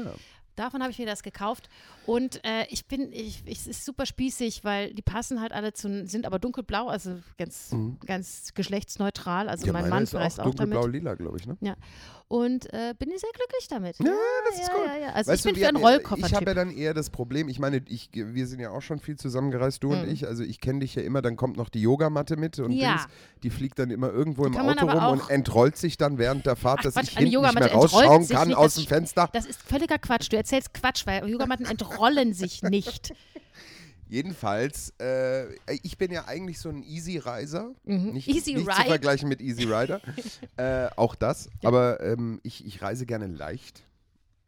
Davon habe ich mir das gekauft. Und äh, ich bin, ich, ich, es ist super spießig, weil die passen halt alle zu, sind aber dunkelblau, also ganz, ganz geschlechtsneutral. Also Mhm. ja mein Mann ist auch auch, damit. dunkelblau-lila, glaube ich, ne? Und äh, bin ich sehr glücklich damit. Ja, das ist ja, gut. Ja, ja. Also Weißt ich du, bin wir für einen ja- Rollkoffer. Ich habe ja dann eher das Problem, ich meine, ich, wir sind ja auch schon viel zusammengereist, du und Mhm. ich. Also ich kenne dich ja immer, dann kommt noch die Yogamatte mit und Ja. Dings, die fliegt dann immer irgendwo im Auto rum und entrollt sich dann während der Fahrt, Ach dass Quatsch, ich hinten nicht mehr rausschauen kann nicht, aus dem Fenster. Das ist völliger Quatsch. Du erzählst Quatsch, weil Yogamatten entrollen sich nicht. Jedenfalls, äh, ich bin ja eigentlich so ein Easy-Reiser. Nicht, Mhm. Easy nicht zu vergleichen mit Easy Rider. äh, auch das. Aber ähm, ich, ich reise gerne leicht.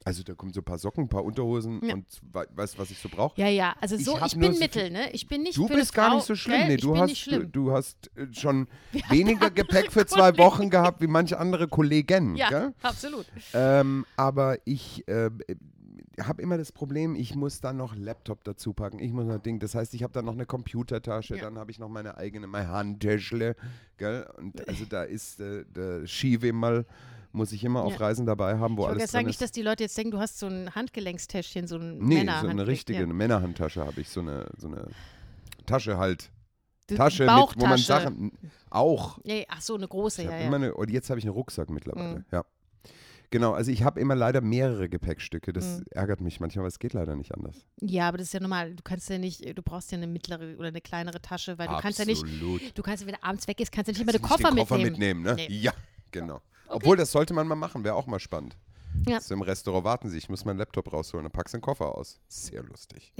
Also da kommen so ein paar Socken, ein paar Unterhosen Ja. und we weißt du, was ich so brauche? Ja, ja, also Ich so, ich, nur bin so Mittel, ne? Ich bin nicht Du bist gar Frau, nicht so schlimm. Gell? Nee, ich du hast, nicht schlimm. du hast schon weniger Gepäck für zwei Wochen gehabt wie manche andere Kollegen. ja, Gell? absolut. Ähm, aber ich äh, habe immer das Problem, ich muss dann noch Laptop dazu packen. Ich muss noch Ding. Das heißt, ich habe dann noch eine Computertasche, Ja. dann habe ich noch meine eigene, mein Handtäschle. Gell? Und also da ist äh, der Skiwimmerl, muss ich immer auf Ja. Reisen dabei haben, wo Ich alles jetzt sagen, drin nicht, ist. dass die Leute jetzt denken, du hast so ein Handgelenkstäschchen, so ein Nee, so Männerhandgelenk. eine richtige Ja. Männerhandtasche habe ich, so eine, so eine Tasche halt. Die Tasche, mit, wo man. Sachen. Auch. Ja, ja, ach so, eine große, Ich ja, ja. eine, und jetzt habe ich einen Rucksack mittlerweile. Mhm. Ja. Genau, also ich habe immer leider mehrere Gepäckstücke. Das Mhm. ärgert mich manchmal, aber es geht leider nicht anders. Ja, aber das ist ja normal. Du kannst ja nicht, du brauchst ja eine mittlere oder eine kleinere Tasche, weil du kannst ja nicht, Absolut. du kannst ja, wenn du abends weg ist, kannst du nicht immer Kannst den du Koffer, den Koffer mitnehmen. mitnehmen. ne? Nee. Ja, genau. Obwohl, das sollte man mal machen, wäre auch mal spannend. Ja. So im Restaurant warten sie, ich muss meinen Laptop rausholen, dann packst du den Koffer aus. Sehr lustig.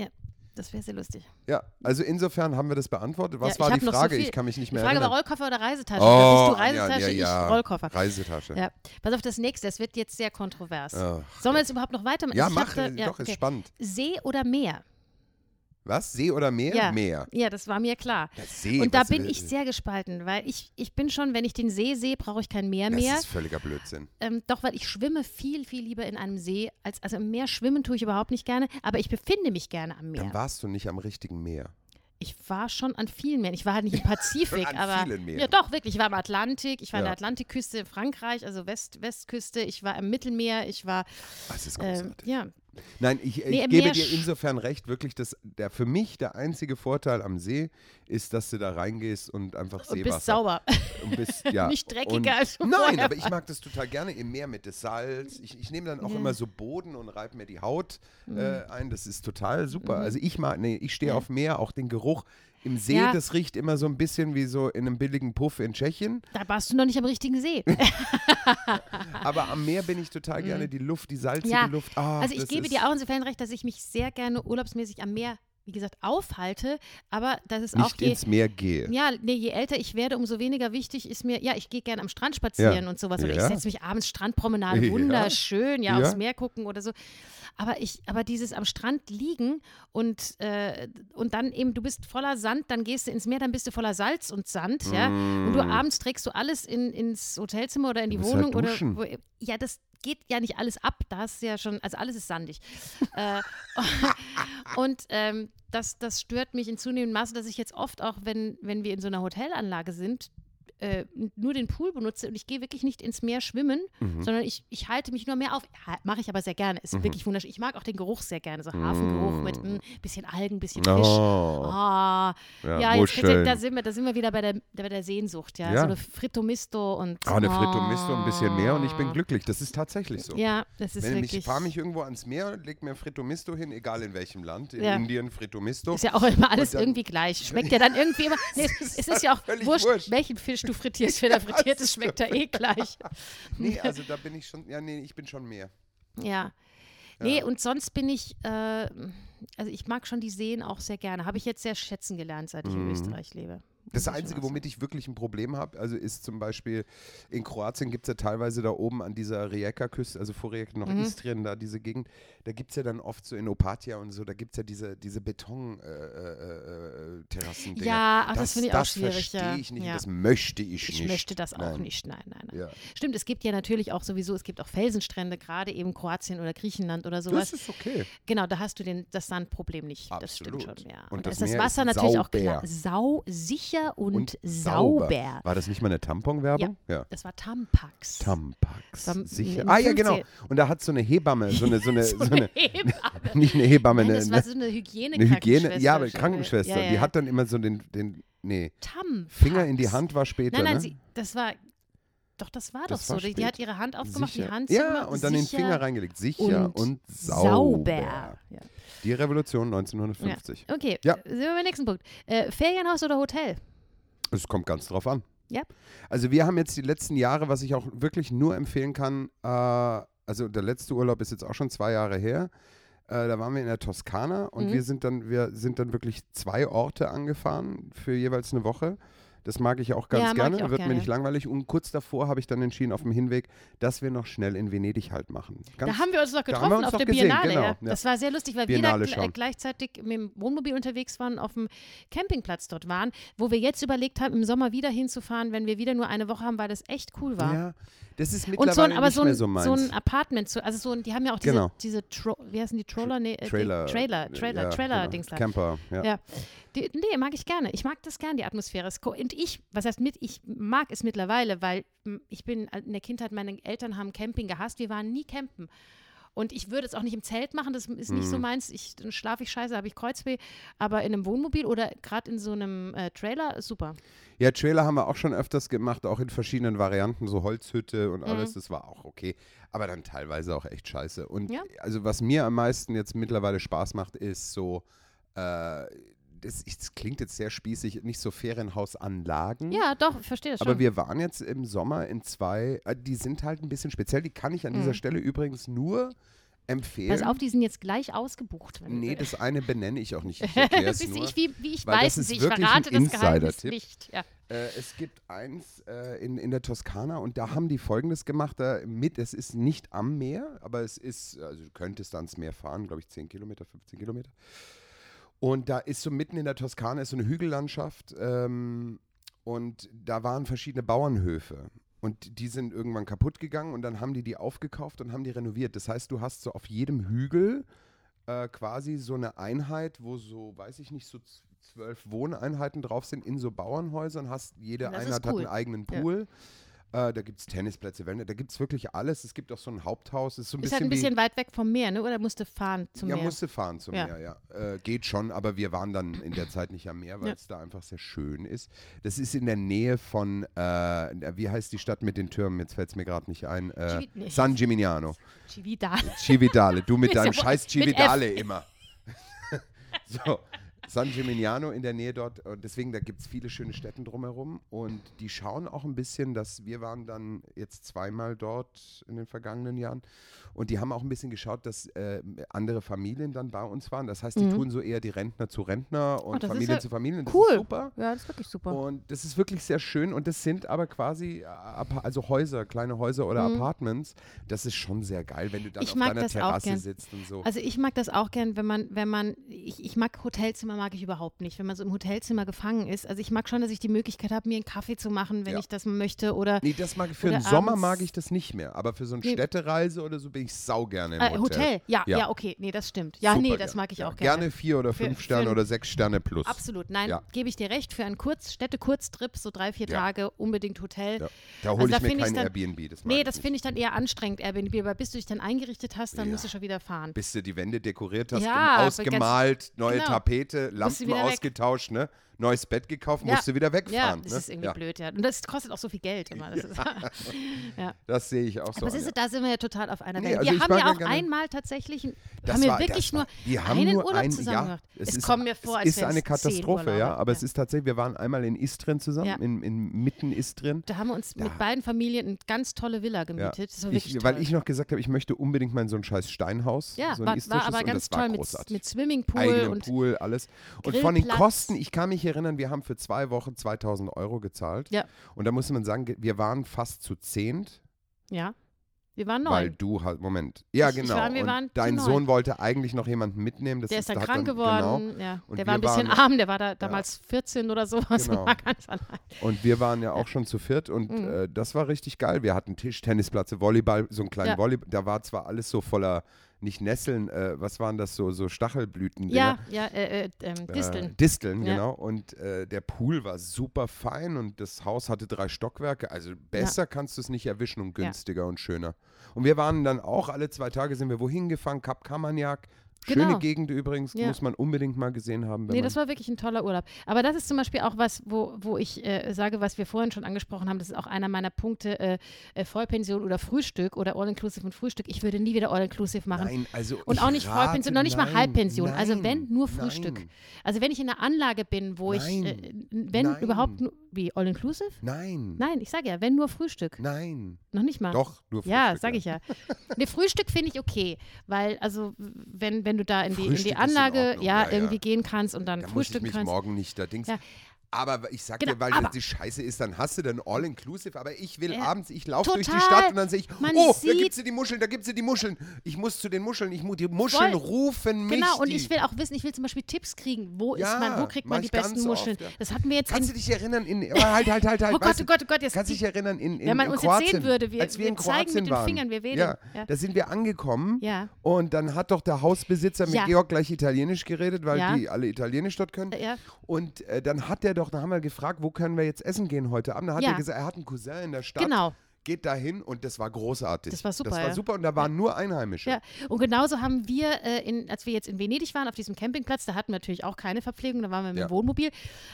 Das wäre sehr lustig. Ja, also insofern haben wir das beantwortet. Was Ja, war die so Frage? viel- ich kann mich nicht Die mehr Frage war erinnern. Rollkoffer oder Reisetasche. Oh, bist du Reisetasche, ja, ja. ich Rollkoffer. Reisetasche. Ja. Pass auf das nächste, es wird jetzt sehr kontrovers. Ach, Sollen wir jetzt überhaupt noch weitermachen? ja, Ich mach, hab da- ja, doch, ist okay. spannend. See oder Meer? Was? See oder Meer? Ja. Meer. Ja, das war mir klar. Ja, See, Und da bin ich sehr gespalten, weil ich, ich bin schon, wenn ich den See sehe, brauche ich kein Meer Das mehr. ist völliger Blödsinn. Ähm, doch, weil ich schwimme viel, viel lieber in einem See. Als, also im Meer schwimmen tue ich überhaupt nicht gerne, aber ich befinde mich gerne am Meer. Dann warst du nicht am richtigen Meer. Ich war schon an vielen Meeren. Ich war halt nicht im Pazifik, An aber. vielen Meeren. Ja, doch, wirklich. Ich war im Atlantik, ich war an Ja. der Atlantikküste in Frankreich, also West, Westküste, ich war im Mittelmeer, ich war. Das ist Ähm, großartig. ja, Nein, ich, Nee, gebe dir insofern recht, wirklich, dass der, für mich der einzige Vorteil am See ist, dass du da reingehst und einfach und Seewasser. bist sauber. Und bist, ja. Nicht dreckiger, und, als du Nein, vorher aber ich mag das total gerne im Meer mit dem Salz. Ich, ich nehme dann auch Ja. immer so Boden und reibe mir die Haut Mhm. äh, ein. Das ist total super. Also ich mag, nee, ich stehe auf Meer, auch den Geruch. Im See, Ja. das riecht immer so ein bisschen wie so in einem billigen Puff in Tschechien. Da warst du noch nicht am richtigen See. Aber am Meer bin ich total gerne die Luft, die salzige Ja, Luft. Ah, also ich gebe dir auch insofern recht, dass ich mich sehr gerne urlaubsmäßig am Meer, wie gesagt, aufhalte. Aber das ist auch nicht je, ins Meer gehe. Ja, nee, je älter ich werde, umso weniger wichtig ist mir, ja, ich gehe gerne am Strand spazieren Ja. und sowas. Oder Ja. ich setze mich abends Strandpromenade, wunderschön, ja, Ja. aufs Meer gucken oder so. Aber ich, aber dieses am Strand liegen und, äh, und dann eben, du bist voller Sand, dann gehst du ins Meer, dann bist du voller Salz und Sand, ja. Und du abends trägst du alles in, ins Hotelzimmer oder in die Mm. musst Wohnung halt oder wo, ja, das geht ja nicht alles ab. Da du ja schon, also alles ist sandig. äh, und ähm, das, das stört mich in zunehmendem Maße, dass ich jetzt oft auch, wenn, wenn wir in so einer Hotelanlage sind, äh, nur den Pool benutze und ich gehe wirklich nicht ins Meer schwimmen, Mhm. sondern ich, ich halte mich nur mehr auf. Ha- Mache ich aber sehr gerne. Ist wirklich wunderschön. Ich mag auch den Geruch sehr gerne. So Hafengeruch mit ein bisschen Algen, bisschen Fisch. Mm. Oh, Ah, ja, ja, jetzt, da, sind wir, da sind wir wieder bei der, bei der Sehnsucht, ja. Ja. So eine Fritto Misto und. Ah, eine Fritto Misto, ein bisschen mehr und ich bin glücklich. Das ist tatsächlich so. Ja, das ist Wenn wirklich. ich fahre mich irgendwo ans Meer, leg mir Fritto Misto hin, egal in welchem Land. In Ja. Indien Fritto Misto. Ist ja auch immer alles dann- irgendwie gleich. Schmeckt ja dann irgendwie immer. Nee, es, es ist ja auch wurscht, wurscht. welchen Fisch du frittierst. Wenn er frittiert ist, schmeckt er eh gleich. Nee, also da bin ich schon, ja, nee, ich bin schon mehr. Ja. Nee, und sonst bin ich, äh, also ich mag schon die Seen auch sehr gerne. Habe ich jetzt sehr schätzen gelernt, seit ich in Mhm. Österreich lebe. Das ich Einzige, womit ich wirklich ein Problem habe, also ist zum Beispiel in Kroatien gibt es ja teilweise da oben an dieser Rijeka-Küste, also vor Rijeka noch Mhm. Istrien, da diese Gegend, da gibt es ja dann oft so in Opatia und so, da gibt es ja diese, diese Beton-Terrassen. Ja, ach, das finde ich auch schwierig, verstehe ja. ich nicht, Ja. das möchte ich, Ich nicht. möchte das auch Nein. nicht, nein, nein, nein. Ja. Stimmt, es gibt ja natürlich auch sowieso, es gibt auch Felsenstrände, gerade eben Kroatien oder Griechenland oder sowas. Das ist okay. Genau, da hast du den, das Sandproblem nicht. Das stimmt Absolut. schon, ja. Und Und, da das ist das Wasser natürlich auch klar. sauber. Sicher und, Und sauber. War das nicht mal eine Tamponwerbung? Ja. Das war Tampax. Tampax. War Sicher. Ah ja, genau. 15. Und da hat so eine Hebamme, so eine, so eine, so eine Hebamme. nicht eine Hebamme, Nein, eine, das war so eine Hygiene eine Hygiene, ja, aber Krankenschwester. Ja, ja, die ja. hat dann immer so den, den nee, Tampax. Finger in die Hand war später, Nein, nein, ne? sie, das war, doch, das war Das doch war so. Die, die spät. hat ihre Hand aufgemacht, Sicher. die Hand Ja, zugemacht, und dann den Finger reingelegt. Sicher und, und sauber. sauber. Ja. Die Revolution 1950. Okay, Ja. sind wir beim nächsten Punkt. Äh, Ferienhaus oder Hotel? Es kommt ganz drauf an. Ja. Also wir haben jetzt die letzten Jahre, was ich auch wirklich nur empfehlen kann, äh, also der letzte Urlaub ist jetzt auch schon zwei Jahre her. Äh, da waren wir in der Toskana und Mhm. wir sind dann, wir sind dann wirklich zwei Orte angefahren für jeweils eine Woche. Das mag ich auch ganz Ja, gerne, auch wird gerne. mir nicht langweilig. Und kurz davor habe ich dann entschieden, auf dem Hinweg, dass wir noch schnell in Venedig halt machen. Ganz da haben wir uns wir getroffen uns auf doch der gesehen, Biennale. genau, ja. Das war sehr lustig, weil Biennale wir da äh, gleichzeitig mit dem Wohnmobil unterwegs waren, auf dem Campingplatz dort waren, wo wir jetzt überlegt haben, im Sommer wieder hinzufahren, wenn wir wieder nur eine Woche haben, weil das echt cool war. Ja, das ist Und mittlerweile so ein, aber nicht so ein, mehr so meins. so ein Apartment, so, also so ein, die haben ja auch diese, Genau. diese Tro wie heißen die Troller? Nee, äh, Trailer. Die, Trailer, Trailer, ja, Trailer, genau. Dings da. Camper, ja. Ja. Die, nee, mag ich gerne. Ich mag das gerne, die Atmosphäre. Und ich, was heißt mit, ich mag es mittlerweile, weil ich bin in der Kindheit, meine Eltern haben Camping gehasst, wir waren nie campen. Und ich würde es auch nicht im Zelt machen, das ist nicht Mhm. so meins. Ich, dann schlafe ich scheiße, habe ich Kreuzweh. Aber in einem Wohnmobil oder gerade in so einem äh, Trailer, super. Ja, Trailer haben wir auch schon öfters gemacht, auch in verschiedenen Varianten, so Holzhütte und alles, Mhm. das war auch okay. Aber dann teilweise auch echt scheiße. Und Ja. also was mir am meisten jetzt mittlerweile Spaß macht, ist so, äh, das, das klingt jetzt sehr spießig, nicht so Ferienhausanlagen. Ja, doch, ich verstehe das schon. Aber wir waren jetzt im Sommer in zwei, äh, die sind halt ein bisschen speziell, die kann ich an dieser Mhm. Stelle übrigens nur empfehlen. Pass auf, die sind jetzt gleich ausgebucht. Nee, das eine benenne ich auch nicht. Ich nur. ich, wie, wie ich weil das weiß ist ich verrate das Geheimnis nicht. Ja. Äh, es gibt eins äh, in, in der Toskana und da haben die folgendes gemacht. Da mit, es ist nicht am Meer, aber es ist, also du könntest ans Meer fahren, glaube ich, 10 Kilometer, 15 Kilometer. Und da ist so mitten in der Toskana ist so eine Hügellandschaft ähm, und da waren verschiedene Bauernhöfe. Und die sind irgendwann kaputt gegangen und dann haben die die aufgekauft und haben die renoviert. Das heißt, du hast so auf jedem Hügel äh, quasi so eine Einheit, wo so, weiß ich nicht, so zwölf Wohneinheiten drauf sind in so Bauernhäusern. Hast, jede Einheit cool. hat einen eigenen Ja. Äh, da gibt es Tennisplätze, Wände, da gibt es wirklich alles. Es gibt auch so ein Haupthaus. Ist so ein Ist bisschen, halt ein bisschen weit weg vom Meer, ne? oder musste fahren zum ja, Meer? musste fahren zum Ja. Meer, ja. Äh, geht schon, aber wir waren dann in der Zeit nicht am Meer, weil Ja. es da einfach sehr schön ist. Das ist in der Nähe von, äh, wie heißt die Stadt mit den Türmen? Jetzt fällt es mir gerade nicht ein. Äh, nee. San Gimignano. Cividale. Cividale, du mit deinem ja scheiß Cividale immer. so, San Gimignano in der Nähe dort. Und deswegen, da gibt es viele schöne Städte drumherum. Und die schauen auch ein bisschen, dass wir waren dann jetzt zweimal dort in den vergangenen Jahren. Und die haben auch ein bisschen geschaut, dass äh, andere Familien dann bei uns waren. Das heißt, die Mhm. tun so eher die Rentner zu Rentner und das ist Familien ja zu Familien. Das cool. ist super. Ja, das ist wirklich super. Und das ist wirklich sehr schön und das sind aber quasi äh, also Häuser, kleine Häuser oder Mhm. Apartments. Das ist schon sehr geil, wenn du dann Ich auf deiner Terrasse sitzt und so. Also ich mag das auch gern, wenn man, wenn man, ich, ich mag Hotelzimmer mag ich überhaupt nicht, wenn man so im Hotelzimmer gefangen ist. Also ich mag schon, dass ich die Möglichkeit habe, mir einen Kaffee zu machen, wenn Ja. ich das möchte oder nee, das mag ich für den Sommer mag ich das nicht mehr, aber für so eine Nee. Städtereise oder so bin ich sau gerne im äh, Hotel. Hotel. Ja, ja, Ja. okay, nee, das stimmt. Ja, Super nee, das mag ich Ja, auch gerne. Gerne vier oder Für- fünf für Sterne ein- oder sechs Sterne plus. Absolut, nein, gebe ich dir recht. Für einen Kurz Städte-Kurztrip, so drei, vier. Tage, unbedingt Hotel. Da hole Also ich mir kein dann- Airbnb. Das Nee, das finde ich dann eher anstrengend, Airbnb, aber bis du dich dann eingerichtet hast, dann musst du schon wieder fahren. Bis du die Wände dekoriert hast, ausgemalt, neue genau. Tapete, Lampen ausgetauscht, ne? Neues Bett gekauft, Ja. musst du wieder Ja, wegfahren. das ne? ist irgendwie ja. blöd, ja. Und das kostet auch so viel Geld immer. Das ist, Das sehe ich auch so. aber Anja. du, da sind wir ja total auf einer Nee, Welt. also wir haben ja ja auch einmal tatsächlich, Das haben wir war- wirklich das nur war- die haben einen nur Urlaub ein, zusammen ja, gemacht. Es, ist, kommt mir vor, als es ist eine Katastrophe, ja. Aber Ja. es ist tatsächlich, wir waren einmal in Istrien zusammen, Ja. in, in mitten Istrien. Da haben wir uns Ja. mit beiden Familien eine ganz tolle Villa Ja. gemietet. War Ich, weil ich noch gesagt habe, ich möchte unbedingt mal in so ein scheiß Steinhaus, ja, so ein war, war aber ganz war toll mit, mit Swimmingpool und Pool, alles. Und von den. Kosten, ich kann mich erinnern, wir haben für zwei Wochen 2000 Euro gezahlt. Ja. Und da muss man sagen, wir waren fast zu zehnt, Ja. Wir waren weil neun. du halt, Moment. Ja, Ich- ich genau. war- wir und waren dein. Sohn wollte eigentlich noch jemanden mitnehmen. Das Der ist dann hat krank Genau. geworden. Ja. Und Der war ein bisschen waren- arm, der war da damals 14 oder sowas Genau. und war ganz allein. Und wir waren ja auch schon zu viert und Mhm. äh, das war richtig geil. Wir hatten Tisch, Tennisplatz, Volleyball, so einen kleinen Ja. Volleyball. Da war zwar alles so voller, nicht Nesseln, äh, was waren das so, so Stachelblüten? Ja, ja, äh, äh, ähm, Äh, Disteln. Disteln, Ja. genau. Und äh, der Pool war super fein und das Haus hatte drei Stockwerke. Also besser kannst du es nicht erwischen und Ja. günstiger und schöner. Und wir waren dann auch alle zwei Tage sind wir wohin gefahren? Kap Kammerniak. Schöne Genau. Gegend übrigens, Ja. muss man unbedingt mal gesehen haben. Nee, das war wirklich ein toller Urlaub. Aber das ist zum Beispiel auch was, wo, wo ich äh, sage, was wir vorhin schon angesprochen haben, das ist auch einer meiner Punkte, äh, äh, Vollpension oder Frühstück oder All-Inclusive und Frühstück. Ich würde nie wieder All-Inclusive machen. Nein, also Und auch nicht rate, Vollpension, noch nicht mal nein, Halbpension. also nein, wenn, nur Frühstück. Nein, Also wenn ich in einer Anlage bin, wo ich, äh, wenn überhaupt, wie, All-Inclusive? nein, Nein, ich sage ja, wenn nur Frühstück. nein. Noch nicht mal. Doch, nur Frühstück. Ja, sage ich ja. Ne, Frühstück finde ich okay, weil also wenn, wenn du da in die, in Frühstück die in Anlage Ordnung, ja, ja, irgendwie gehen kannst und dann Da muss ich mich kannst. morgen nicht da Dings. Ja. Aber ich sag Genau, dir, weil das die Scheiße ist, dann hast du dann All-Inclusive. Aber ich will Ja, abends, ich laufe durch die. Stadt und dann sehe ich, Man oh, da sieht- gibt's die Muscheln, da gibt's ja die Muscheln. Ich muss zu den Muscheln, ich muss, die Muscheln Voll. rufen mich. Genau, und die, ich will auch wissen, ich will zum Beispiel Tipps kriegen. Wo Ja, ist man, wo kriegt man die besten Muscheln? oft, ja. Das hatten wir jetzt Kannst du dich erinnern, in, oh, halt, halt, halt, halt. Oh Gott, oh Gott, oh Gott, jetzt Kannst du dich erinnern, in, in Wenn man in uns jetzt Kroatien, sehen würde, wir- als wir, wir in zeigen mit Kroatien den waren, Fingern, wir wedeln. Ja, da sind wir angekommen und dann hat doch der Hausbesitzer mit. Georg gleich Italienisch geredet, weil die alle Italienisch dort können. Und äh, dann hat er doch, dann haben wir gefragt, wo können wir jetzt essen gehen heute Abend? Da hat Ja. er gesagt, er hat einen Cousin in der Stadt. Genau. Geht dahin und das war großartig. Das war super, Das war ja. super und da waren nur Einheimische. Ja, und genauso haben wir, äh, in, als wir jetzt in Venedig waren, auf diesem Campingplatz, da hatten wir natürlich auch keine Verpflegung, da waren wir mit Ja. dem Wohnmobil,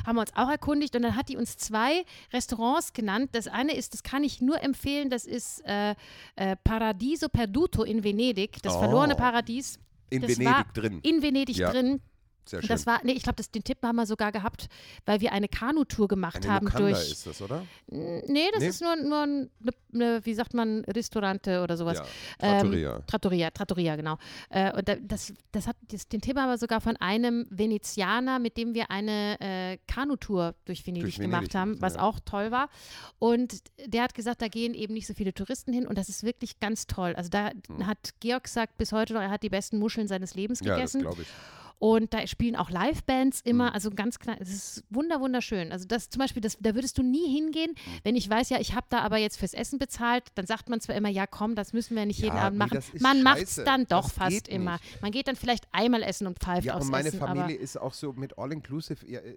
haben wir uns auch erkundigt und dann hat die uns zwei Restaurants genannt. Das eine ist, das kann ich nur empfehlen, das ist äh, äh, Paradiso Perduto in Venedig, das Oh. verlorene Paradies. In das Venedig drin. In Venedig Ja. drin. Sehr schön. das war, nee, ich glaube, den Tipp haben wir sogar gehabt, weil wir eine Kanutour gemacht Eine haben Locanda durch. ist das, oder? Nee, das Nee? ist nur, nur eine, ne, wie sagt man, Restaurante oder sowas. Ja, Ähm, Trattoria. Trattoria, Trattoria, genau. Äh, und da, das, das hat das, den Tipp aber sogar von einem Venezianer, mit dem wir eine äh, Kanutour durch Venedig, Durch gemacht Venedig, haben, was ja. auch toll war. Und der hat gesagt, da gehen eben nicht so viele Touristen hin und das ist wirklich ganz toll. Also da hat Georg gesagt, bis heute noch, er hat die besten Muscheln seines Lebens Hm. Ja, das gegessen. glaube ich. Und da spielen auch Livebands immer, Mhm. also ganz klein. Es ist wunder, wunderschön. Also das zum Beispiel, das, da würdest du nie hingehen, Mhm. wenn ich weiß, ja, ich habe da aber jetzt fürs Essen bezahlt, dann sagt man zwar immer, ja komm, das müssen wir nicht jeden Ja, Abend nee, machen. man macht es dann doch Das fast immer. nicht. Man geht dann vielleicht einmal essen und pfeift Ja, aufs und meine Essen. Familie ist auch so mit All-Inclusive, ja, äh,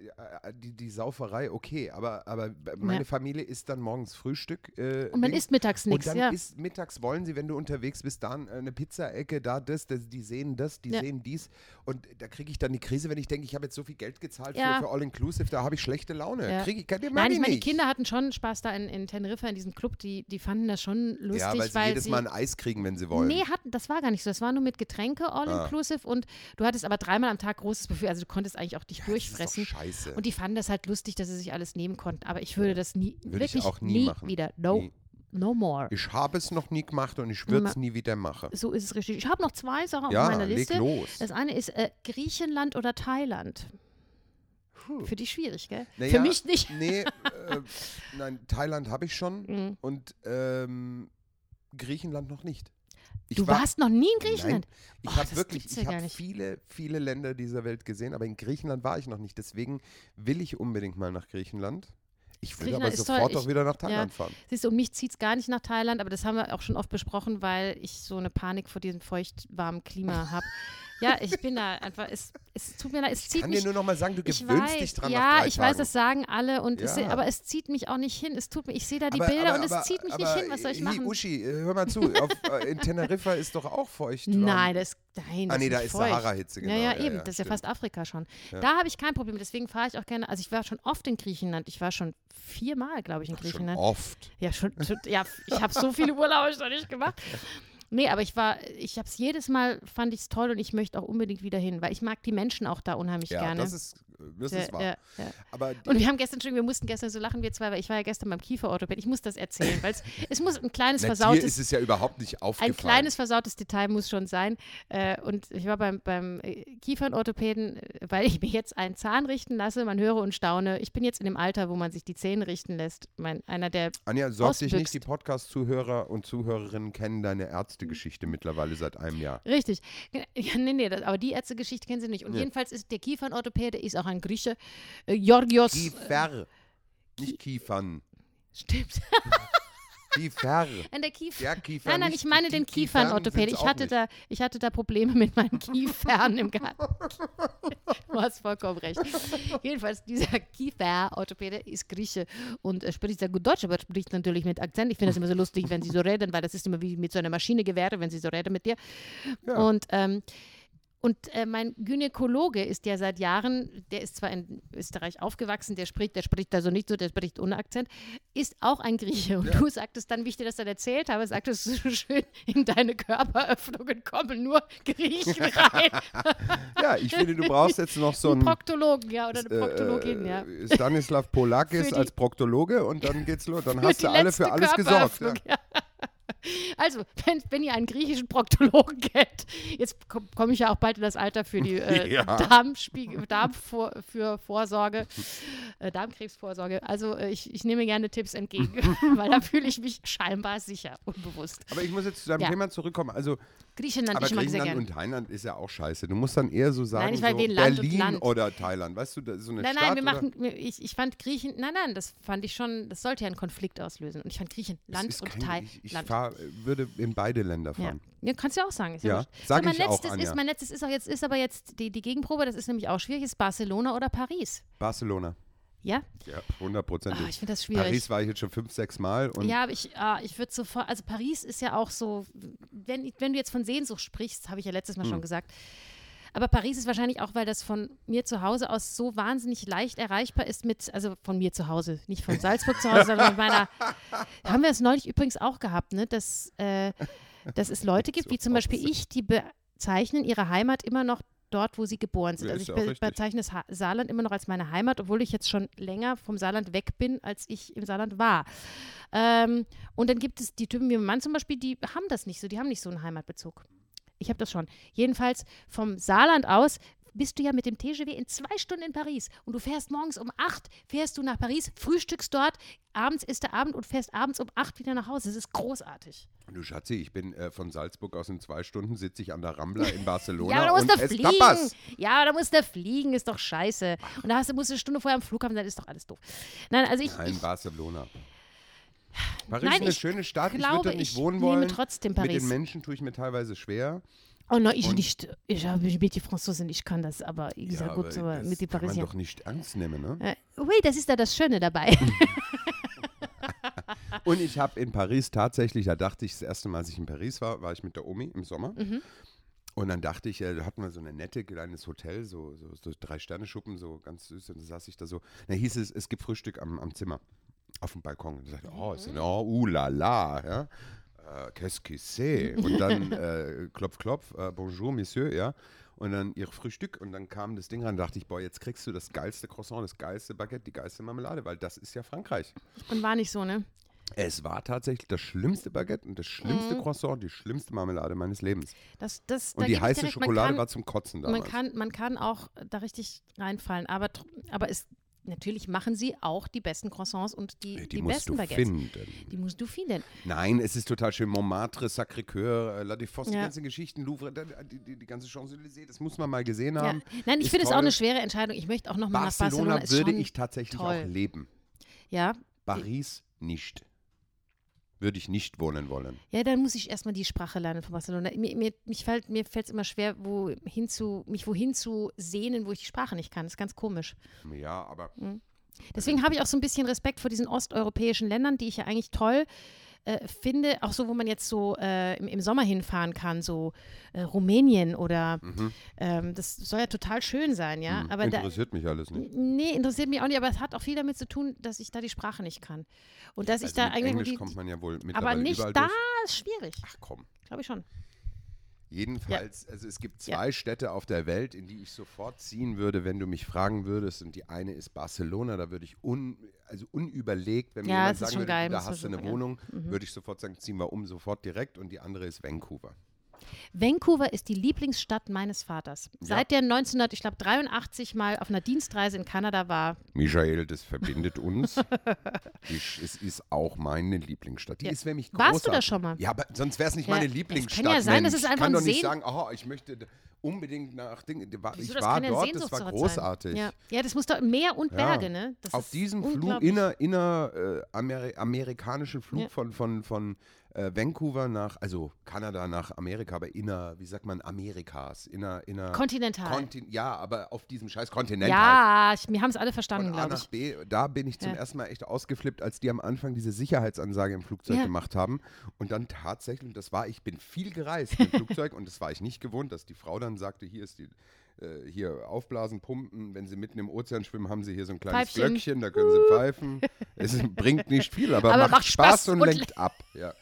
äh, die, die Sauferei, okay, aber, aber meine Ja. Familie isst dann morgens Frühstück. Äh, und man isst mittags nichts, Und dann ja. ist mittags wollen sie, wenn du unterwegs bist, da eine Pizzaecke, da das, das, die sehen das, die sehen dies. Und da kriege ich dann die Krise, wenn ich denke, ich habe jetzt so viel Geld gezahlt Ja. für, für All-Inclusive, da habe ich schlechte Laune. Ja. Kriege ich, kann, Nein, ich meine, die. Kinder hatten schon Spaß da in, in Teneriffa, in diesem Club, die, die fanden das schon lustig, ja, weil sie weil jedes sie Mal ein Eis kriegen, wenn sie wollen. Nee, hatten, das war gar nicht so. Das war nur mit Getränke all Ah. inclusive und du hattest aber dreimal am Tag großes Buffet, also du konntest eigentlich auch dich ja, das ist doch durchfressen. scheiße. Und die fanden das halt lustig, dass sie sich alles nehmen konnten. Aber ich würde das nie, Würde ich wirklich auch nie machen. wieder. No, Nie. No more. Ich habe es noch nie gemacht und ich würde es nie wieder machen. So ist es richtig. Ich habe noch zwei Sachen Ja, auf meiner Liste. los. Das eine ist äh, Griechenland oder Thailand. Puh. Für dich schwierig, gell? Naja, Für mich nicht. Nee, äh, nein, Thailand habe ich schon Mhm. und ähm, Griechenland noch nicht. Ich Du war- warst noch nie in Griechenland. Nein, ich Oh, habe wirklich, ich nicht. viele, viele Länder dieser Welt gesehen, aber in Griechenland war ich noch nicht. Deswegen will ich unbedingt mal nach Griechenland. Ich will aber sofort auch wieder nach Thailand fahren. Siehst du, und mich zieht es gar nicht nach Thailand, aber das haben wir auch schon oft besprochen, weil ich so eine Panik vor diesem feucht warmen Klima habe. Ja, ich bin da einfach, es, es tut mir leid, es Ich zieht kann mich dir nur noch mal sagen, du ich gewöhnst weiß, dich dran ja, ich weiß, Tagen. das sagen alle und es, Ja. aber es zieht mich auch nicht hin. Es tut mir, ich sehe da die aber, Bilder aber, und es aber, zieht mich nicht hin. Was soll ich machen? Uschi, äh, hör mal zu. Auf, äh, in Teneriffa ist doch auch feucht. warm. Nein, das, nein, Ah, das nee, da nicht ist. Sahara-Hitze, genau. Ja, ja, eben. das ist ja fast Afrika schon. Ja. Da habe ich kein Problem. Deswegen fahre ich auch gerne. Also ich war schon oft in Griechenland. Ich war schon viermal, glaube ich, in Schon Griechenland. oft. Ja, schon, schon ja, ich habe so viele Urlaube schon nicht gemacht. Nee, aber ich war, ich habe es jedes Mal, fand ich es toll und ich möchte auch unbedingt wieder hin, weil ich mag die Menschen auch da unheimlich Ja, gerne. das ist Das ist wahr. ja, ja. Aber Und wir haben gestern schon, wir mussten gestern so lachen, wir zwei, weil ich war ja gestern beim Kieferorthopäd. Ich muss das erzählen, weil es, muss ein kleines na, dir versautes ist es ja überhaupt nicht aufgefallen. Ein kleines versautes Detail muss schon sein. Äh, und ich war beim, beim äh, Kiefernorthopäden, äh, weil ich mir jetzt einen Zahn richten lasse. Man höre und staune. Ich bin jetzt in dem Alter, wo man sich die Zähne richten lässt. Mein, einer der Anja, sorg dich nicht, die Podcast-Zuhörer und Zuhörerinnen kennen deine Ärztegeschichte mittlerweile seit einem Jahr. Richtig. Ja, nee, nee, das, aber die Ärztegeschichte kennen sie nicht. Und Ja. jedenfalls ist der Kiefernorthopäde ist auch ein Grieche. Äh, Georgios. Kiefer, nicht Kiefern. Stimmt. Kiefer. An der Kiefer. Der Kiefer. Nein, nein, ich meine den Kiefern Kiefernorthopäde. sind's Ich hatte, da, ich hatte da Probleme mit meinen Kiefern im Garten. Du hast vollkommen recht. Jedenfalls, dieser Kieferorthopäde ist Grieche und äh, spricht sehr gut Deutsch, aber spricht natürlich mit Akzent. Ich finde das immer so lustig, wenn sie so reden, weil das ist immer wie mit so einer Maschine gewährt, wenn sie so reden mit dir. Ja. Und ähm, und äh, mein Gynäkologe ist ja seit Jahren, der ist zwar in Österreich aufgewachsen, der spricht, der spricht also nicht so, der spricht ohne Akzent, ist auch ein Grieche. Und Ja. du sagtest dann, wie ich dir das dann erzählt habe, sagtest du so schön, in deine Körperöffnungen kommen nur Griechen rein. Ja, ich finde, du brauchst jetzt noch so ein einen Proktologen, ja, oder eine Proktologin, ja. äh, Stanislav Polakis die- als Proktologe und dann geht's los. Dann hast du alle für alles gesorgt. Ja. Also, wenn, wenn ihr einen griechischen Proktologen kennt, jetzt komme komm ich ja auch bald in das Alter für die äh, Ja. Darmspiegel, Darmvor, für Vorsorge, äh, Darmkrebsvorsorge. Also, äh, ich, ich nehme gerne Tipps entgegen, weil da fühle ich mich scheinbar sicher, unbewusst. Aber ich muss jetzt zu deinem Ja. Thema zurückkommen. Also, Griechenland, aber ich mag sehr Griechenland und Thailand ist ja auch scheiße. Du musst dann eher so sagen, ich meine, so Berlin Land. oder Thailand. Weißt du, so eine Nein, Stadt nein, wir oder? machen, wir- ich, ich fand Griechen, nein, nein, das fand ich schon, das sollte ja einen Konflikt auslösen. Und ich fand Griechen, Es Land ist und Thailand. Ich, ich fahr, würde in beide Länder Ja. fahren. ja, kannst du ja auch sagen. Ist ja, Ja, sag so, mein ich auch, Anja. ist, mein letztes ist auch jetzt, ist aber jetzt die, die Gegenprobe, das ist nämlich auch schwierig, ist Barcelona oder Paris. Barcelona. Ja? Ja, hundertprozentig. Ah, ich finde das schwierig. Paris war ich jetzt schon fünf, sechs Mal. Ja, aber ich, ah, ich würde sofort, also Paris ist ja auch so, wenn, wenn du jetzt von Sehnsucht sprichst, habe ich ja letztes Mal Hm. schon gesagt. Aber Paris ist wahrscheinlich auch, weil das von mir zu Hause aus so wahnsinnig leicht erreichbar ist mit, also von mir zu Hause, nicht von Salzburg zu Hause, sondern mit meiner, haben wir es neulich übrigens auch gehabt, ne, dass, äh, dass es Leute gibt, wie zum Beispiel ich, die bezeichnen ihre Heimat immer noch dort, wo sie geboren sind. Ja, also ich be richtig. bezeichne das Ha- Saarland immer noch als meine Heimat, obwohl ich jetzt schon länger vom Saarland weg bin, als ich im Saarland war. Ähm, und dann gibt es die Typen wie mein Mann zum Beispiel, die haben das nicht so, die haben nicht so einen Heimatbezug. Ich habe das schon. Jedenfalls vom Saarland aus bist du ja mit dem TGW in zwei Stunden in Paris und du fährst morgens um acht, fährst du nach Paris, frühstückst dort, abends ist der Abend und fährst abends um acht wieder nach Hause. Das ist großartig. du Schatzi, ich bin äh, von Salzburg aus in zwei Stunden, sitze ich an der Rambla in Barcelona Ja, aber da musst und du fliegen. Tapas. Ja, da musst du fliegen, ist doch scheiße. Und da hast musst du eine Stunde vorher am Flughafen sein, ist doch alles doof. Nein, also ich, Nein, ich Barcelona. Paris Nein, ist eine ich schöne Stadt, ich würde da nicht ich wohnen wollen. trotzdem Mit Paris. den Menschen tue ich mir teilweise schwer. Oh nein, ich Und- nicht. Ich habe mit die Franzosen, ich kann das, aber ich Ja, sag gut, aber mit die kann man doch nicht ernst nehmen, ne? Äh, ui, das ist ja das Schöne dabei. Und ich habe in Paris tatsächlich, da dachte ich, das erste Mal, als ich in Paris war, war ich mit der Omi im Sommer. Mhm. Und dann dachte ich, äh, da hatten wir so eine nette kleines Hotel, so, so, so drei Sterne-Schuppen, so ganz süß. Und da saß ich da so. Da hieß es, es gibt Frühstück am, am Zimmer, auf dem Balkon. Und dachte, oh, ist denn, oh, uh la la, ja. Äh, Qu'est-ce que c'est? Und dann äh, klopf, klopf, äh, bonjour, monsieur, ja. Und dann ihr Frühstück und dann kam das Ding ran, dachte ich, boah, jetzt kriegst du das geilste Croissant, das geilste Baguette, die geilste Marmelade, weil das ist ja Frankreich. Und war nicht so, ne? Es war tatsächlich das schlimmste Baguette und das schlimmste Croissant, die schlimmste Marmelade meines Lebens. Das, das, Und da die heiße dir recht, man Schokolade kann, war zum Kotzen man damals. kann, man kann auch da richtig reinfallen, aber, aber es, natürlich machen sie auch die besten Croissants und die, Ey, die, musst besten du Baguettes. finden. Die musst du finden. Nein, es ist total schön. Montmartre, Sacré-Cœur, äh, La Défense, die Ja. ganzen Geschichten, Louvre, die, die, die ganze Champs-Élysées, das muss man mal gesehen Ja. haben. Nein, ich finde es auch eine schwere Entscheidung. Ich möchte auch noch mal nach Barcelona, Barcelona. Würde ich tatsächlich toll. auch leben. Ja, Paris nicht. Würde ich nicht wohnen wollen. Ja, dann muss ich erstmal die Sprache lernen von Barcelona. Mir, mir, mich fällt mir fällt es immer schwer, wohin zu, mich wohin zu sehnen, wo ich die Sprache nicht kann. Das ist ganz komisch. Ja, aber Deswegen habe ich auch so ein bisschen Respekt vor diesen osteuropäischen Ländern, die ich ja eigentlich toll äh, finde. Auch so, wo man jetzt so äh, im, im Sommer hinfahren kann, so äh, Rumänien oder ähm, das soll ja total schön sein, ja. hm, Aber da, interessiert mich alles nicht. Nee, interessiert mich auch nicht, aber es hat auch viel damit zu tun, dass ich da die Sprache nicht kann. Und dass ich Also da mit eigentlich. Englisch die, kommt man ja wohl aber mittlerweile nicht überall da durch. ist schwierig, Ach komm. glaube ich schon. Jedenfalls, also es gibt zwei Städte auf der Welt, in die ich sofort ziehen würde, wenn du mich fragen würdest. Und die eine ist Barcelona, da würde ich un, also unüberlegt, wenn mir Ja, jemand sagen würde, geil, da hast du eine Wohnung, Mhm. würde ich sofort sagen, ziehen wir um, sofort direkt. Und die andere ist Vancouver. Vancouver ist die Lieblingsstadt meines Vaters. Seit der 1983 mal auf einer Dienstreise in Kanada war. Michael, das verbindet uns. Die Sch- es ist auch meine Lieblingsstadt. Die Ja. ist nämlich Warst großartig. du da schon mal? Ja, aber sonst wäre es nicht Ja, meine es Lieblingsstadt. kann ja sein, dass Mensch. es einfach ich kann doch nicht Sehn- sagen, oh, ich möchte unbedingt nach Dingen. die war- Wieso, Ich das war dort, das war großartig. Ja. ja, das muss doch Meer und. Berge, ne? Das Auf diesem Flug, inner, inner äh, Ameri amerikanischen Flug von, von, von äh, Vancouver nach, also Kanada nach Amerika, aber inner, wie sagt man, Amerikas, inner, inner Kontinental. Kontin ja, aber auf diesem scheiß Kontinent halt. ja, ich, wir haben es alle verstanden, glaube ich. B, da bin ich zum Ja. ersten Mal echt ausgeflippt, als die am Anfang diese Sicherheitsansage im Flugzeug Ja. gemacht haben. Und dann tatsächlich, und das war, ich bin viel gereist mit Flugzeug und das war ich nicht gewohnt, dass die Frau dann sagte, hier ist die, äh, hier aufblasen, pumpen, wenn sie mitten im Ozean schwimmen, haben sie hier so ein kleines Pfeifchen. Glöckchen, da können sie pfeifen. es bringt nicht viel, aber, Aber macht, macht Spaß, Spaß und und lenkt ab. Ja.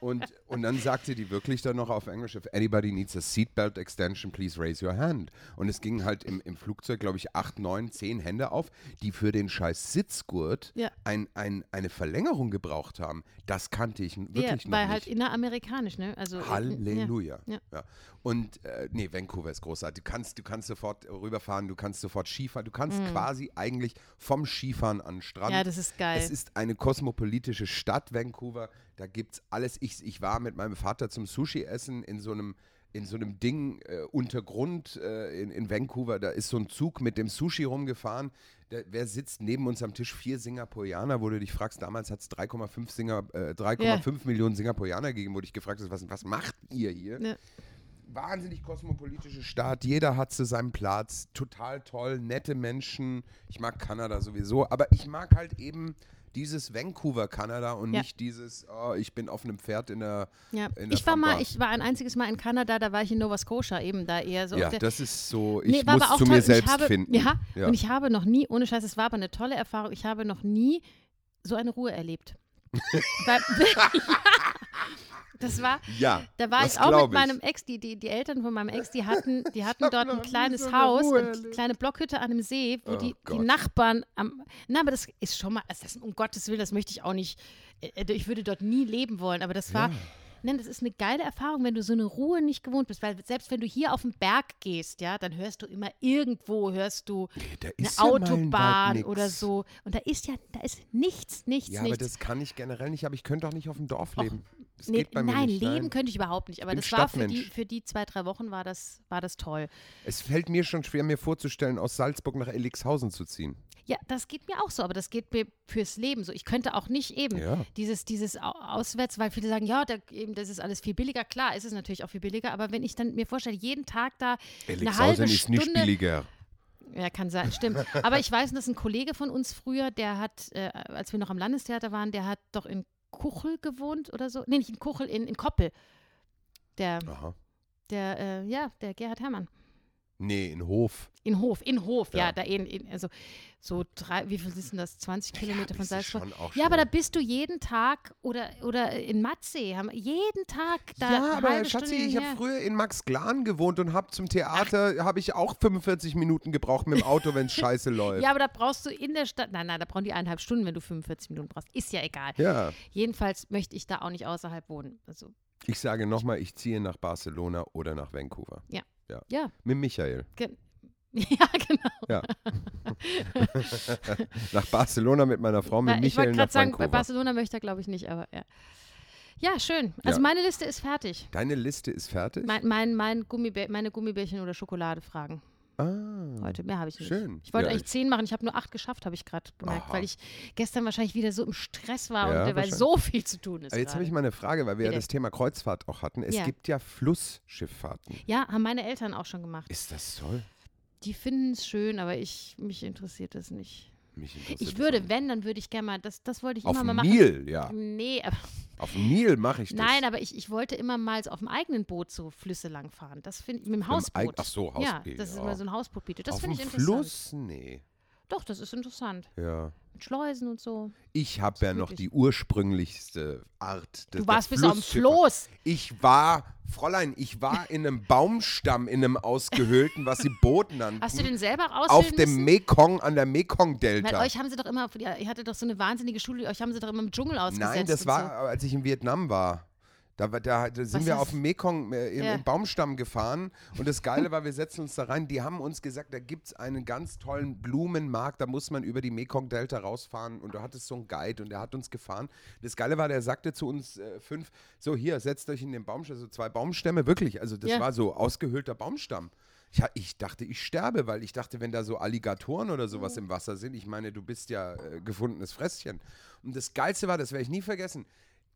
Und, und dann sagte die wirklich dann noch auf Englisch, if anybody needs a seatbelt extension, please raise your hand. Und es gingen halt im, im Flugzeug, glaube ich, acht, neun, zehn Hände auf, die für den scheiß Sitzgurt Ja. ein, ein, eine Verlängerung gebraucht haben. Das kannte ich n- Ja, wirklich noch weil nicht. halt inneramerikanisch, ne? Also, äh, Halleluja. Ja. Ja. Und äh, nee, Vancouver ist großartig. Du kannst, du kannst sofort rüberfahren, du kannst sofort Skifahren, du kannst quasi eigentlich vom Skifahren an den Strand. Mhm. Ja, das ist geil. Es ist eine kosmopolitische Stadt, Vancouver. Da gibt es alles. Ich, ich war mit meinem Vater zum Sushi-Essen in so einem in so einem Ding äh, Untergrund äh, in, in Vancouver, da ist so ein Zug mit dem Sushi rumgefahren. Der, wer sitzt neben uns am Tisch? Vier Singapurianer, wo du dich fragst, damals hat es 3,5 Singa, äh, 3,5 Millionen Singapurianer gegeben, wo dich gefragt hast, was, was macht ihr hier? Ja. wahnsinnig kosmopolitische Stadt. Jeder hat zu seinem Platz. Total toll, nette Menschen. Ich mag Kanada sowieso, aber ich mag halt eben dieses Vancouver Kanada und Ja. nicht dieses, oh, ich bin auf einem Pferd in der. Ja. in der Ich war mal, ich war ein einziges Mal in Kanada, da war ich in Nova Scotia, eben da eher so. ja, das ist so, ich Nee, muss zu toll. mir selbst habe, finden. Ja, Ja. und ich habe noch nie, ohne Scheiß, es war aber eine tolle Erfahrung, ich habe noch nie so eine Ruhe erlebt. Weil, das war, ja, da war ich auch mit meinem Ex, die, die, die Eltern von meinem Ex, die hatten, die hatten dort ein kleines so Haus, eine kleine Blockhütte an einem See, wo Oh die, die. Nachbarn am. Na, aber das ist schon mal, also das, um Gottes Willen, das möchte ich auch nicht. äh, Ich würde dort nie leben wollen, aber das war. Ja. Nein, das ist eine geile Erfahrung, wenn du so eine Ruhe nicht gewohnt bist, weil selbst wenn du hier auf den Berg gehst, ja, dann hörst du immer irgendwo, hörst du Nee, eine ja Autobahn oder so. Und da ist ja, da ist nichts, nichts, Ja, aber nichts. das kann ich generell nicht, aber ich könnte auch nicht auf dem Dorf Och, leben. Das Nee, nein, nicht. leben nein. könnte ich überhaupt nicht. Aber bin das war für die, für die zwei, drei Wochen war das, war das toll. Es fällt mir schon schwer, mir vorzustellen, aus Salzburg nach Elixhausen zu ziehen. Ja, das geht mir auch so, aber das geht mir fürs Leben so. Ich könnte auch nicht eben Ja. dieses, dieses Au- Auswärts, weil viele sagen, ja, da, eben, das ist alles viel billiger. Klar, ist es natürlich auch viel billiger, aber wenn ich dann mir vorstelle, jeden Tag da eine halbe ist nicht billiger. Ja, kann sein, stimmt. Aber ich weiß, dass ein Kollege von uns früher, der hat, äh, als wir noch am Landestheater waren, der hat doch in Kuchel gewohnt oder so. Nee, nicht in Kuchel, in, in Koppel. Der, Aha. der, äh, ja, der Gerhard Herrmann. Nee, in Hof. In Hof, in Hof, ja, Ja. da in, in, also so drei, wie viel ist denn das? 20 Kilometer von das ist Salzburg. Ja, aber da bist du jeden Tag oder, oder in Matzee, haben jeden Tag da ja, aber Schatzi, ich habe her. früher in Max Glan gewohnt und habe zum Theater habe ich auch 45 Minuten gebraucht mit dem Auto, wenn es scheiße läuft. Ja, aber da brauchst du in der Stadt, nein, nein, da brauchen die eineinhalb Stunden, wenn du 45 Minuten brauchst. Ist ja egal. Ja. Jedenfalls möchte ich da auch nicht außerhalb wohnen. Also, Ich sage nochmal, ich ziehe nach Barcelona oder nach Vancouver. ja, Mit Michael. ge ja, genau. Ja. nach Barcelona mit meiner Frau, mit ich Michael wollte nach gerade sagen, bei Vancouver. Barcelona möchte er, glaube ich, nicht, aber ja. Ja, schön. Also Ja. meine Liste ist fertig. Deine Liste ist fertig? Mein, mein, mein Gummibär, meine Gummibärchen oder Schokoladefragen ah, heute. Mehr habe ich nicht. schön. Ich wollte Ja, eigentlich zehn machen, ich habe nur acht geschafft, habe ich gerade gemerkt, Aha. weil ich gestern wahrscheinlich wieder so im Stress war Ja, und weil so viel zu tun ist. Aber jetzt habe ich mal eine Frage, weil wir ja Bitte. das Thema Kreuzfahrt auch hatten. Es Ja. gibt ja Flussschifffahrten. ja, haben meine Eltern auch schon gemacht. Ist das toll? Die finden es schön, aber ich, mich interessiert das nicht. Mich interessiert Ich das würde, wenn, dann würde ich gerne mal, das, das wollte ich Auf immer mal dem machen. Nil, ja. Nee, aber, Auf dem Nil mache ich das. nein, aber ich, ich wollte immer mal so auf dem eigenen Boot so Flüsse lang fahren. Das finde ich, mit dem Mit dem Hausboot. Eig- Ach so, Ja, Hausboot. das ist ja. immer so ein Hausboot bietet. Das Auf finde dem ich interessant. Fluss? Nee. Doch, das ist interessant. Ja. Mit Schleusen und so. Ich habe ja noch die ursprünglichste Art des Du warst bis auf dem. Floß. Ich war, Fräulein, ich war in einem Baumstamm, in einem ausgehöhlten, was sie Boot nannten. Hast du den selber ausfüllen auf dem müssen? Mekong, an der Weil Mekong-Delta. euch haben sie doch immer, ihr hattet doch so eine wahnsinnige Schule, euch haben sie doch immer im Dschungel ausgesetzt. Nein, das war, als ich in Vietnam war. Da, da, da sind Was wir ist- auf dem Mekong äh, im, Ja. im Baumstamm gefahren. Und das Geile war, wir setzen uns da rein. Die haben uns gesagt, da gibt es einen ganz tollen Blumenmarkt. Da muss man über die Mekong-Delta rausfahren. Und da hat es so einen Guide und der hat uns gefahren. Das Geile war, der sagte zu uns äh, fünf: So, hier, setzt euch in den Baumstamm. So zwei Baumstämme, wirklich. Also, das Ja. war so ausgehöhlter Baumstamm. Ich, ha- ich dachte, ich sterbe, weil ich dachte, wenn da so Alligatoren oder sowas Oh. im Wasser sind, ich meine, du bist ja äh, gefundenes Fresschen. Und das Geilste war, das werde ich nie vergessen,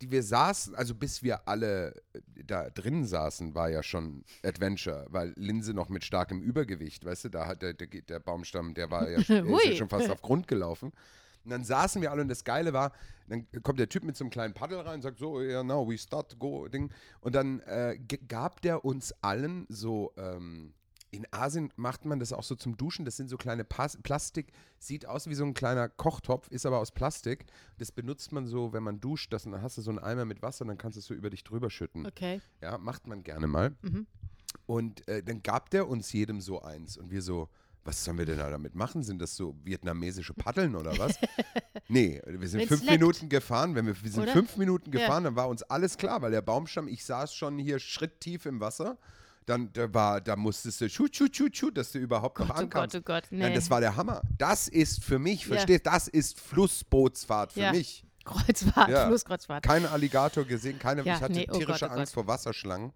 die, wir saßen, also bis wir alle äh, da drin saßen, war ja schon Adventure, weil Linse noch mit starkem Übergewicht, weißt du, da hat der, der, der Baumstamm, der war ja, der ist ja schon fast auf Grund gelaufen. Und dann saßen wir alle und das Geile war, dann kommt der Typ mit so einem kleinen Paddel rein und sagt so, ja, now we start, go, Ding. Und dann äh, gab der uns allen so, ähm, in Asien macht man das auch so zum Duschen, das sind so kleine Pas Plastik, sieht aus wie so ein kleiner Kochtopf, ist aber aus Plastik. Das benutzt man so, wenn man duscht, das, dann hast du so einen Eimer mit Wasser und dann kannst du es so über dich drüber schütten. Okay. Ja, macht man gerne mal. Mhm. Und äh, dann gab der uns jedem so eins. Und wir so, was sollen wir denn da damit machen? Sind das so vietnamesische Paddeln oder was? nee, wir sind Wenn's fünf leckt. Minuten gefahren. Wenn wir, wir sind Oder? fünf Minuten Ja. gefahren, dann war uns alles klar, weil der Baumstamm, ich saß schon hier schritttief im Wasser. Dann da war, da musstest du schut, schut, schut, schut, dass du überhaupt noch Gott, oh. Gott, oh Gott. Nee. Nein, das war der Hammer. Das ist für mich, Ja. verstehst Das ist Flussbootsfahrt für Ja. mich. Kreuzfahrt, Ja. Flusskreuzfahrt. Kein Alligator gesehen, keine, Ja, ich hatte nee, oh tierische Gott, oh Angst Gott. vor Wasserschlangen.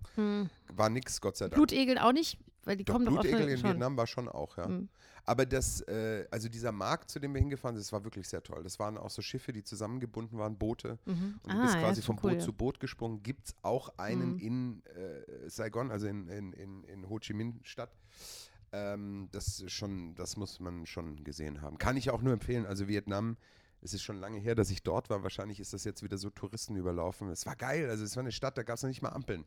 War nix, Gott sei Dank. Blutegel auch nicht, weil die Doch, kommen doch Blutegel in schon. Vietnam war schon auch, ja. Mhm. Aber das, äh, also dieser Markt, zu dem wir hingefahren sind, das war wirklich sehr toll. Das waren auch so Schiffe, die zusammengebunden waren, Boote. Mhm. Und du Ah, bist ja, quasi ist vom cool, Boot ja. zu Boot gesprungen. Gibt es auch einen Mhm. in äh, Saigon, also in, in, in, in Ho Chi Minh Stadt. Ähm, das schon, das muss man schon gesehen haben. Kann ich auch nur empfehlen. Also Vietnam, es ist schon lange her, dass ich dort war. Wahrscheinlich ist das jetzt wieder so Touristen überlaufen. Es war geil. Also es war eine Stadt, da gab es noch nicht mal Ampeln.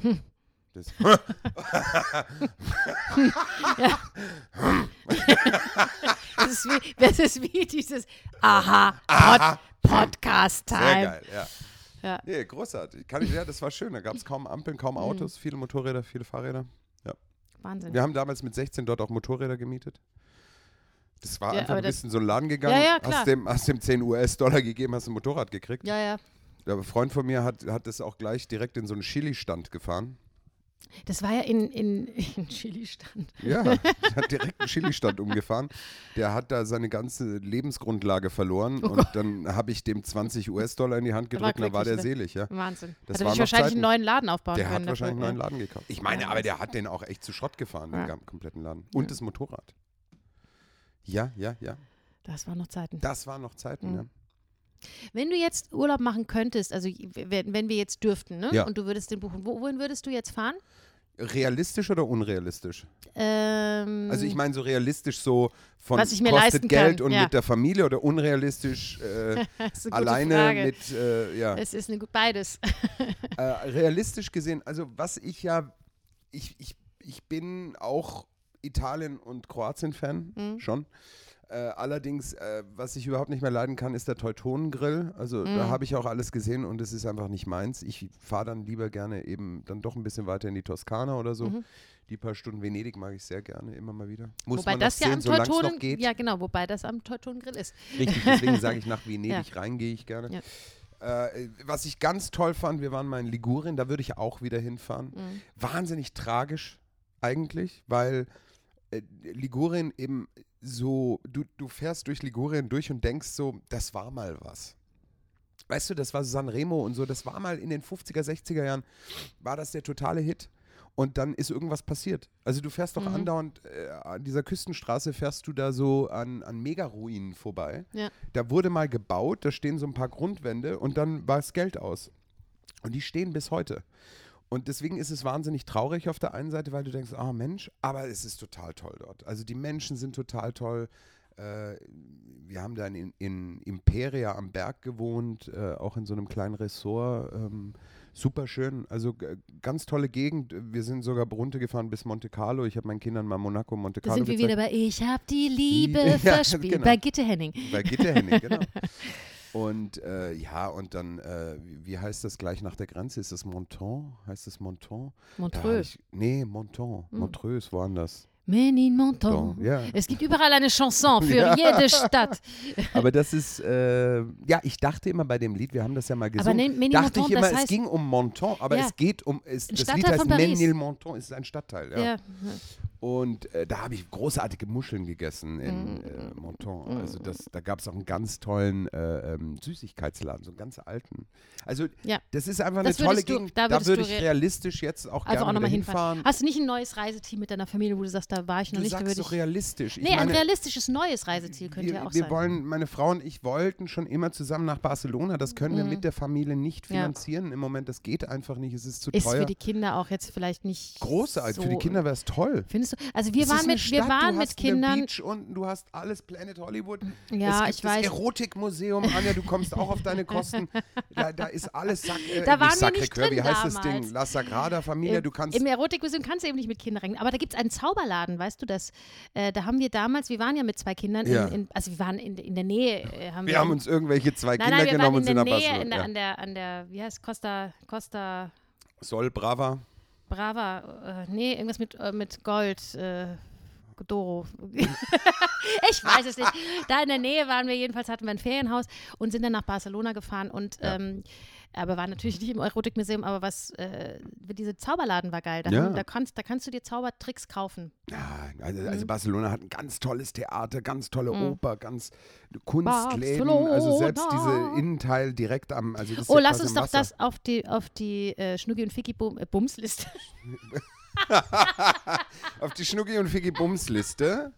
Hm. Das, Das ist wie, das ist wie dieses Aha, Aha. Pod, Podcast-Time. Sehr geil, ja. Ja. Nee, großartig. Kann ich, ja, das war schön. Da gab es kaum Ampeln, kaum Mhm. Autos, viele Motorräder, viele Fahrräder. Wahnsinn. Wir haben damals mit 16 dort auch Motorräder gemietet. Das war Ja, einfach, aber du das- bist in so einen Laden gegangen, Ja, ja, klar. hast, dem, hast dem 10 US-Dollar gegeben, hast ein Motorrad gekriegt. Ja, ja. Der Freund von mir hat, hat das auch gleich direkt in so einen Chili-Stand gefahren. Das war ja in, in, in Chili-Stand. Ja, der hat direkt einen Chili-Stand umgefahren. Der hat da seine ganze Lebensgrundlage verloren Oh und dann habe ich dem 20 US-Dollar in die Hand Der war gedrückt und dann war der glücklich, selig, ja. Wahnsinn. Das Hat er sich noch wahrscheinlich Zeiten. einen neuen Laden aufbauen Der können. hat wahrscheinlich einen neuen Laden gekauft. Ich meine, Ja, aber der hat den auch echt zu Schrott gefahren, den Ja. ga- kompletten Laden. Und Ja. das Motorrad. Ja, ja, ja. ja. Das waren noch Zeiten. Das waren noch Zeiten, Mhm. ja. Wenn du jetzt Urlaub machen könntest, also wenn, wenn wir jetzt dürften, ne? Ja. Und du würdest den buchen, wo, wohin würdest du jetzt fahren? Realistisch oder unrealistisch? Ähm, Also ich meine so realistisch so von Was ich mir kostet Geld kann, und ja. mit der Familie oder unrealistisch äh, alleine Frage. mit, äh, ja. Es ist eine, gut- beides. Äh, realistisch gesehen, also was ich ja, ich, ich, ich bin auch Italien- und Kroatien-Fan, Mhm. schon. Äh, allerdings, äh, was ich überhaupt nicht mehr leiden kann, ist der Teutonengrill. Also da Mhm. habe ich auch alles gesehen und es ist einfach nicht meins. Ich fahre dann lieber gerne eben dann doch ein bisschen weiter in die Toskana oder so. Mhm. Die paar Stunden Venedig mag ich sehr gerne, immer mal wieder. Muss wobei man das noch ja sehen, am es noch Teutonen, geht. ja genau, wobei das am Teutonengrill ist. Richtig, deswegen sage ich, nach Venedig rein gehe ich gerne. Ja. Äh, was ich ganz toll fand, wir waren mal in Ligurien, da würde ich auch wieder hinfahren. Mhm. Wahnsinnig tragisch eigentlich, weil äh, Ligurien eben so, du, du fährst durch Ligurien durch und denkst so, das war mal was. Weißt du, das war Sanremo und so, das war mal in den 50er, 60er Jahren, war das der totale Hit. Und dann ist irgendwas passiert. Also du fährst doch Mhm. andauernd äh, an dieser Küstenstraße, fährst du da so an, an Megaruinen vorbei. Ja. Da wurde mal gebaut, da stehen so ein paar Grundwände und dann war es Geld aus. Und die stehen bis heute. Und deswegen ist es wahnsinnig traurig auf der einen Seite, weil du denkst, ah Mensch, aber es ist total toll dort. Also die Menschen sind total toll. Äh, wir haben dann in, in Imperia am Berg gewohnt, äh, auch in so einem kleinen Ressort. Ähm, Super schön. Also ganz tolle Gegend. Wir sind sogar runtergefahren bis Monte Carlo. Ich habe meinen Kindern mal Monaco, Monte Da Carlo sind wir gezeigt. wieder bei Ich hab die Liebe Ja, verspielt. genau. Bei Gitte Henning. Bei Gitte Henning, genau. Und äh, ja, und dann, äh, wie, heißt das gleich nach der Grenze? Ist das Monton? Heißt das Monton? Montreux. Ich, nee, Monton. Hm. Montreux ist woanders. Menin Monton. Ja. Es gibt überall eine Chanson für Ja. jede Stadt. Aber das ist, äh, ja, ich dachte immer bei dem Lied, wir haben das ja mal Aber gesungen, ne- Ménilmontant, dachte ich immer, es heißt- ging um Monton, aber Ja. es geht um, es, das Lied heißt Paris. Ménilmontant, es ist ein Stadtteil, ja. Ja. Und äh, da habe ich großartige Muscheln gegessen in Mm. äh, Monton. Also das, da gab es auch einen ganz tollen äh, ähm, Süßigkeitsladen, so einen ganz alten. Also Ja. das ist einfach Das eine tolle du- Gegend. da Da, würde ich re- realistisch jetzt auch Also auch gerne nochmal wieder hinfahren. hinfahren. Hast du nicht ein neues Reiseteam mit deiner Familie, wo du sagst, da war ich noch Du nicht, da sagst doch ich. realistisch. Ich Nee, ein meine, realistisches neues Reiseziel könnte wir, ja auch wir sein. wollen, meine Frau und ich wollten schon immer zusammen nach Barcelona. Das können wir Mhm. mit der Familie nicht Ja. finanzieren im Moment. Das geht einfach nicht. Es ist zu ist teuer. für die Kinder auch jetzt vielleicht nicht. Großartig. so, Für die Kinder wäre es toll. Findest du? Also wir Es waren mit, wir Stadt, waren du mit Kindern. Beach unten, du hast alles Planet Hollywood. Ja, es gibt ich weiß. Das Erotikmuseum, Anja, du kommst auch auf deine Kosten. Da, da ist alles Sack, äh, Da waren nicht wir nicht Wie heißt das damals. Ding? La Sagrada Familia. Im- Du kannst. Im Erotikmuseum kannst du eben nicht mit Kindern rechnen. Aber da gibt es einen Zauberladen, weißt du das? Äh, da haben wir damals, wir waren ja mit zwei Kindern, Ja. in, also wir waren in, in der Nähe. Äh, haben wir haben uns irgendwelche zwei nein, Kinder nein, wir genommen waren und in sind nach Nähe, Barcelona. in der, ja. an, der, an der, wie heißt Costa, Costa Sol Brava. Brava, äh, nee, irgendwas mit, äh, mit Gold, äh, Doro. ich weiß es nicht. Da in der Nähe waren wir jedenfalls, hatten wir ein Ferienhaus und sind dann nach Barcelona gefahren und Ja. ähm, aber waren natürlich nicht im Erotikmuseum, aber was, äh, diese Zauberladen war geil. Da, Ja. da, kannst, da kannst du dir Zaubertricks kaufen. Ja, also, Mhm. also Barcelona hat ein ganz tolles Theater, ganz tolle Oper, ganz Kunstleben. Also selbst diese Barcelona. Innenteil direkt am. Also Oh, ja lass uns doch das auf die, auf die äh, Schnuggi und Ficky Bum, äh, Bumsliste. Auf die Schnucki und Figgy Bums Liste.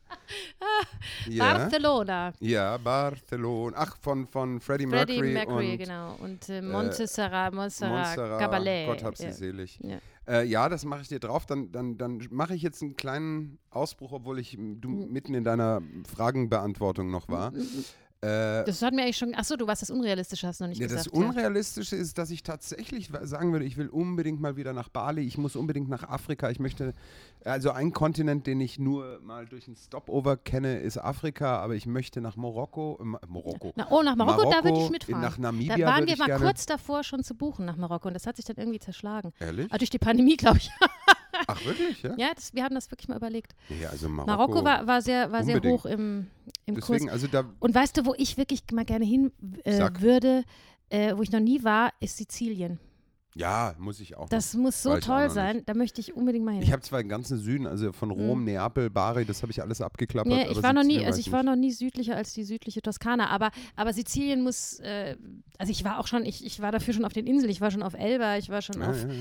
ja. Barcelona. Ja, Barcelona. Ach, von, von Freddie, Freddie Mercury, Mercury, und genau. Und äh, Montserrat, Montserrat, Montserrat. Cabalet. Gott hab sie ja. selig. Ja. Äh, ja, das mache ich dir drauf. Dann, dann, dann mache ich jetzt einen kleinen Ausbruch, obwohl ich du Mhm. mitten in deiner Fragenbeantwortung noch war. Äh, Das hat mir eigentlich schon. Achso, du warst das Unrealistische, hast du noch nicht ja, das gesagt. ja. Unrealistische ist, dass ich tatsächlich sagen würde, ich will unbedingt mal wieder nach Bali, ich muss unbedingt nach Afrika. Ich möchte, also ein Kontinent, den ich nur mal durch einen Stopover kenne, ist Afrika, aber ich möchte nach Marokko. Äh, Ma- Marokko. Na, oh, nach Marokko, da würde ich Marokko, mitfahren. Nach Namibia da waren wir mal kurz davor schon zu buchen nach Marokko und das hat sich dann irgendwie zerschlagen. Ehrlich? Aber durch die Pandemie, glaube ich. Ach, wirklich? Ja? ja, das, wir haben das wirklich mal überlegt. Ja, also Marokko. Marokko war, war sehr, war sehr hoch im, im Kurs. Deswegen, also da, Und weißt du, wo ich wirklich mal gerne hin äh, würde, äh, wo ich noch nie war, ist Sizilien. ja, muss ich auch. Das muss so toll noch sein. Da möchte ich unbedingt mal hin. Ich habe zwar den ganzen Süden, also von Rom, Neapel, Bari, das habe ich alles abgeklappert. Nee, ich war noch nie, also ich war noch nie südlicher als die südliche Toskana, aber, aber Sizilien muss, äh, also ich war auch schon, ich, ich war dafür schon auf den Inseln, ich war schon auf Elba, ich war schon Ja, auf, ja, ja.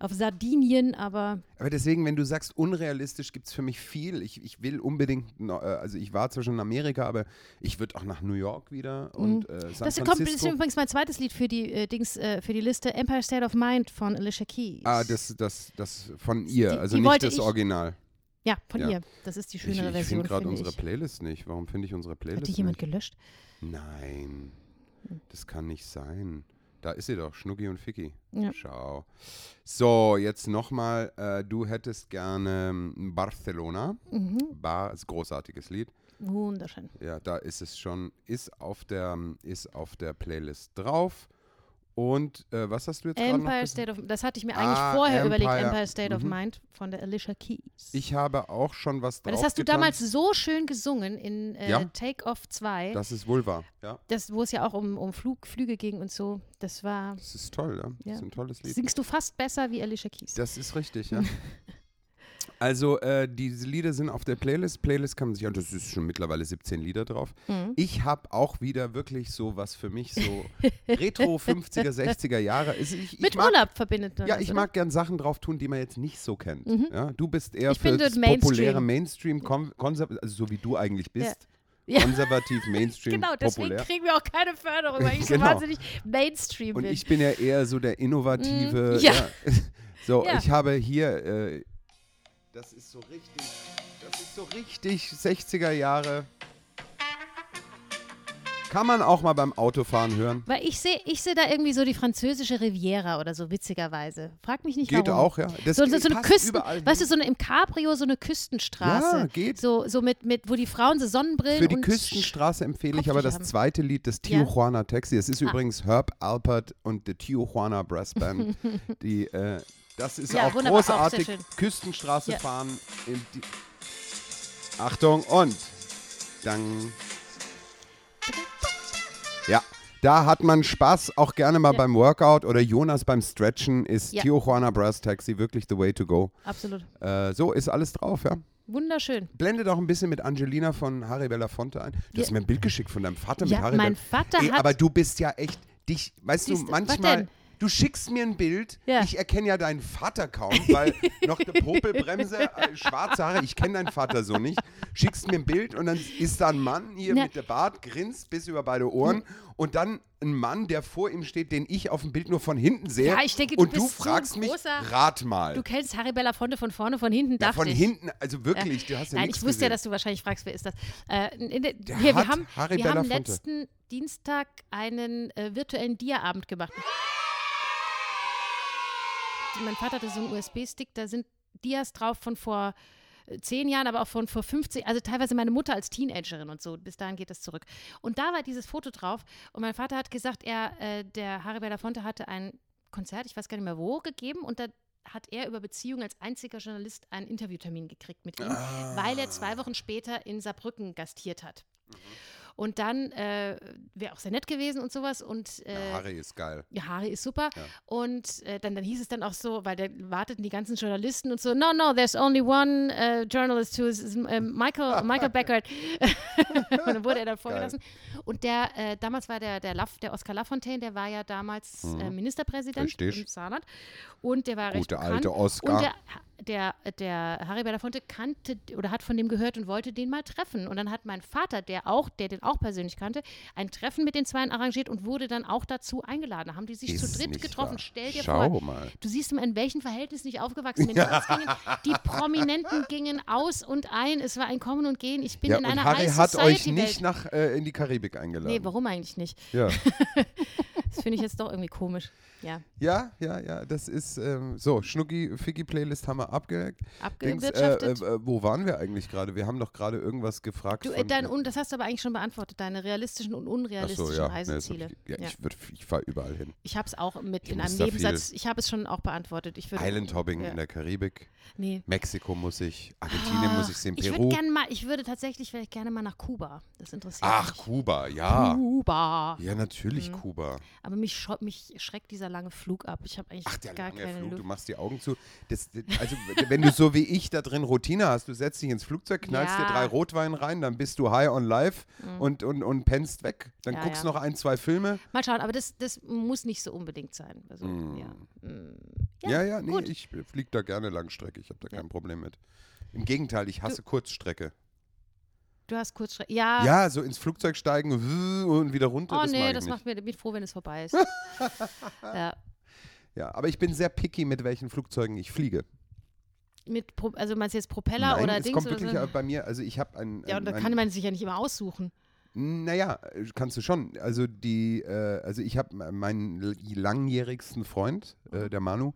Auf Sardinien, aber Aber deswegen, wenn du sagst, unrealistisch, gibt es für mich viel. Ich, ich will unbedingt, äh, also ich war zwar schon in Amerika, aber ich würde auch nach New York wieder und äh, San Mhm. das kommt, Francisco. das ist übrigens mein zweites Lied für die äh, Dings, äh, für die Liste Empire State of Mind von Alicia Keys. ah, das, das, das von ihr, Die- also die nicht das ich- Original. ja, von ja. ihr. Das ist die Ich, schönere ich Version, finde gerade finde unsere ich. Playlist nicht. Warum finde ich unsere Playlist Hat die jemand nicht? gelöscht? Nein, das kann nicht sein. Da ist sie doch, Schnucki und Ficky. Ja. Schau. So, jetzt nochmal. Äh, du hättest gerne ähm, Barcelona. Mhm. Bar ist ein großartiges Lied. Wunderschön. Ja, da ist es schon, ist auf der, ist auf der Playlist drauf. Und äh, was hast du jetzt gerade noch Empire gesagt? State of das hatte ich mir eigentlich Ah, vorher überlegt, Empire. Empire State of Mhm. Mind von der Alicia Keys. Ich habe auch schon was drauf das hast du getan. damals so schön gesungen in äh, Ja. Take Off 2, Das ist wohl wahr. Ja, das, wo es ja auch um, um Flug, Flüge ging und so. Das war, das ist toll. Ja? Das Ja. ist ein tolles Lied. singst du fast besser wie Alicia Keys. Das ist richtig, ja. Also, äh, diese Lieder sind auf der Playlist. Playlist kann man sich, und das ist schon mittlerweile 17 Lieder drauf. Mhm. Ich habe auch wieder wirklich so was für mich, so Retro 50er, 60er Jahre. Ist- Ich, ich Mit mag, Urlaub verbindet man Ja, das, ich oder? mag gern Sachen drauf tun, die man jetzt nicht so kennt. Mhm. Ja, du bist eher Ich für das Mainstream. populäre Mainstream, kon konserv also so wie du eigentlich bist. Ja. Konservativ, Mainstream, Genau, deswegen populär. kriegen wir auch keine Förderung, weil ich so Genau. wahnsinnig Mainstream Und bin. ich bin ja eher so der innovative. Mm, ja. So, Ja. ich habe hier, äh, das ist so richtig, das ist so richtig 60er Jahre. Kann man auch mal beim Autofahren hören. Weil ich sehe ich seh da irgendwie so die französische Riviera oder so, witzigerweise. Frag mich nicht Geht warum. auch, ja. Das So, so, so eine Küsten, überall weißt du, so eine, im Cabrio so eine Küstenstraße. Ja, geht. So, so mit, mit, wo die Frauen so Sonnenbrillen Für die Küstenstraße empfehle ich aber das haben. zweite Lied, das Ja. Tijuana Taxi. Es ist Ah. übrigens Herb Alpert und the Tijuana Brass Band. die, äh, das ist Ja, auch wunderbar, auch großartig. schön. Küstenstraße Ja. fahren. Achtung und dann. Ja, da hat man Spaß, auch gerne mal Ja. beim Workout oder Jonas beim Stretchen ist Ja. Tijuana Brass Taxi wirklich the way to go. Absolut. Äh, so ist alles drauf, ja. Wunderschön. Blende doch ein bisschen mit Angelina von Harry Belafonte ein. Du Ja. hast mir ein Bild geschickt von deinem Vater Ja, mit Harry mein Vater Ey, hat- Aber du bist ja echt, dich, weißt Siehst du, manchmal? Du schickst mir ein Bild, Ja. ich erkenne ja deinen Vater kaum, weil noch eine Popelbremse, äh, schwarze Haare, ich kenne deinen Vater so nicht. Schickst mir ein Bild und dann ist da ein Mann hier Na. mit der Bart, grinst bis über beide Ohren und dann ein Mann, der vor ihm steht, den ich auf dem Bild nur von hinten sehe. Ja, ich denke, du und du bist so ein fragst mich, rat mal. Du kennst Harry Belafonte von vorne, von hinten, ja, von ich. hinten, also wirklich, du hast ja Nein, ich wusste ja, gesehen. dass du wahrscheinlich fragst, wer ist das? Äh, der, hier, wir haben, Harry wir haben letzten Dienstag einen äh, virtuellen Dia-Abend gemacht. Mein Vater hatte so einen USB-Stick, da sind Dias drauf von vor äh, zehn Jahren, aber auch von vor 50, also teilweise meine Mutter als Teenagerin und so, bis dahin geht das zurück. Und da war dieses Foto drauf und mein Vater hat gesagt, er, äh, der Harry Belafonte hatte ein Konzert, ich weiß gar nicht mehr wo, gegeben und da hat er über Beziehungen als einziger Journalist einen Interviewtermin gekriegt mit ihm, weil er zwei Wochen später in Saarbrücken gastiert hat. Und dann äh, wäre auch sehr nett gewesen und sowas. Und äh, Ja, Harry ist geil. ja, Harry ist super. Ja. Und äh, dann, dann hieß es dann auch so, weil da warteten die ganzen Journalisten und so, no, no, there's only one uh, journalist who is, is uh, Michael, Michael Beckert. und dann wurde er dann vorgelassen. Und der, äh, damals war der, der, Laff, der Oskar Lafontaine, der war ja damals äh, Ministerpräsident Mhm. Richtig. im Saarland. Und der war recht Gute alte Oskar. Der, der, Harry Belafonte kannte oder hat von dem gehört und wollte den mal treffen. Und dann hat mein Vater, der auch, der den auch persönlich kannte, ein Treffen mit den Zweien arrangiert und wurde dann auch dazu eingeladen. Da haben die sich Ist zu dritt getroffen. wahr. Stell dir Schau vor. mal. Du siehst mal, in welchen Verhältnissen ich aufgewachsen bin. Gingen, die Prominenten gingen aus und ein. Es war ein Kommen und Gehen. Ich bin Ja, in einer Harry High hat euch nicht nach äh, in die Karibik eingeladen. Nee, warum eigentlich nicht? Ja. Das finde ich jetzt doch irgendwie komisch. Ja, ja, ja, ja, das ist ähm, so. Schnucki, Figgy Playlist haben wir abgehackt. Äh, abgewirtschaftet. äh, wo waren wir eigentlich gerade? Wir haben doch gerade irgendwas gefragt. Du, äh, von, dein, und das hast du aber eigentlich schon beantwortet, deine realistischen und Ach so, unrealistischen ja. Nee, Reiseziele. ich, ja, Ja. ich, würd- ich fahre überall hin. Ich habe es auch mit Ich in einem Nebensatz. Ich habe es schon auch beantwortet. Ich würde, Island Hopping ja. in der Karibik. Nee. Mexiko muss ich. Argentinien muss ich sehen. Ich würde Peru. gerne mal, ich würde tatsächlich vielleicht gerne mal nach Kuba. Das interessiert Ach, mich. Kuba, ja. Kuba. Ja, natürlich Mhm. Kuba. Aber mich, mich schreckt dieser lange Flug ab. Ich habe eigentlich Ach, der gar lange keine Flug, du Luft. machst die Augen zu. Das, das, also, wenn du so wie ich da drin Routine hast, du setzt dich ins Flugzeug, knallst dir Ja. drei Rotwein rein, dann bist du high on life und, und, und pennst weg. Dann Ja, guckst ja. noch ein, zwei Filme. Mal schauen, aber das, das muss nicht so unbedingt sein. Also, Mm. ja. Ja, ja, nee, gut. ich fliege da gerne Langstrecke. Ich habe da kein Problem mit. Im Gegenteil, ich hasse Kurzstrecke. Du hast kurz. Ja. Ja, so ins Flugzeug steigen und wieder runter. oh das nee, das macht mir. Bin froh, wenn es vorbei ist. ja. Ja, aber ich bin sehr picky, mit welchen Flugzeugen ich fliege. Mit, Pro- also meinst du jetzt Propeller Nein, oder es Dings kommt wirklich so? bei mir, also ich habe ein, Ja, und da kann man sich ja nicht immer aussuchen. Naja, kannst du schon. Also die, äh, also ich habe meinen langjährigsten Freund, äh, der Manu,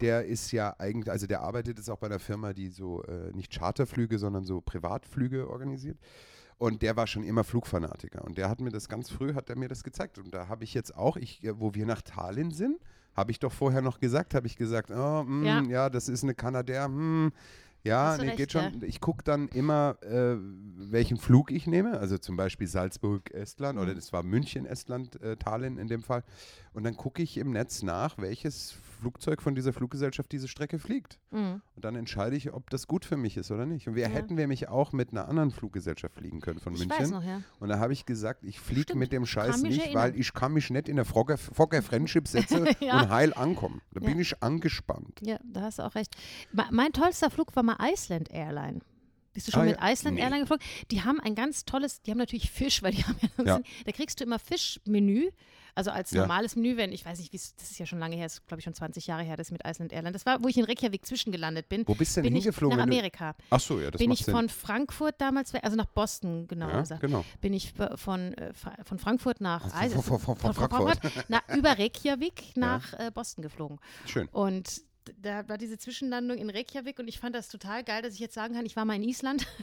der ist ja eigentlich, also der arbeitet jetzt auch bei einer Firma, die so äh, nicht Charterflüge, sondern so Privatflüge organisiert. Und der war schon immer Flugfanatiker. Und der hat mir das ganz früh, hat er mir das gezeigt. Und da habe ich jetzt auch, ich, äh, wo wir nach Tallinn sind, habe ich doch vorher noch gesagt, habe ich gesagt, oh, mm, Ja. ja. das ist eine Kanadier, hm, ja, nee, recht, geht ja. schon. Ich gucke dann immer, äh, welchen Flug ich nehme. Also zum Beispiel Salzburg, Estland Mhm. oder das war München, Estland, äh, in dem Fall. Und dann gucke ich im Netz nach, welches Flugzeug von dieser Fluggesellschaft diese Strecke fliegt. Mhm. Und dann entscheide ich, ob das gut für mich ist oder nicht. Und wir Ja. hätten wir mich auch mit einer anderen Fluggesellschaft fliegen können von Ich München. weiß noch, ja. Und da habe ich gesagt, ich fliege mit dem Scheiß nicht, erinnern. weil ich kann mich nicht in der Fogger, Fogger Friendship setzen Ja. und heil ankommen. Da bin ich angespannt. Ja, da hast du auch recht. Mein tollster Flug war mal Iceland Airline. Bist du schon Ah, mit. Iceland Nee. Airline geflogen? Die haben ein ganz tolles, die haben natürlich Fisch, weil die haben ja, Ja. da kriegst du immer Fischmenü, also als Ja. normales Menü, wenn, ich weiß nicht, wie's- das ist ja schon lange her, das ist glaube ich schon 20 Jahre her, das mit Iceland Airline. Das war, wo ich in Reykjavik zwischengelandet bin. Wo bist du denn bin hingeflogen? nach wenn du- Amerika. Ach so, ja, das bin ich Sinn. von Frankfurt damals, also nach Boston, genau ja, gesagt. genau. Bin ich von, äh, von Frankfurt nach Von- Eis- von- von- von Frankfurt. na, über Reykjavik nach äh, Boston geflogen. Schön. Und da war diese Zwischenlandung in Reykjavik und ich fand das total geil, dass ich jetzt sagen kann, ich war mal in Island.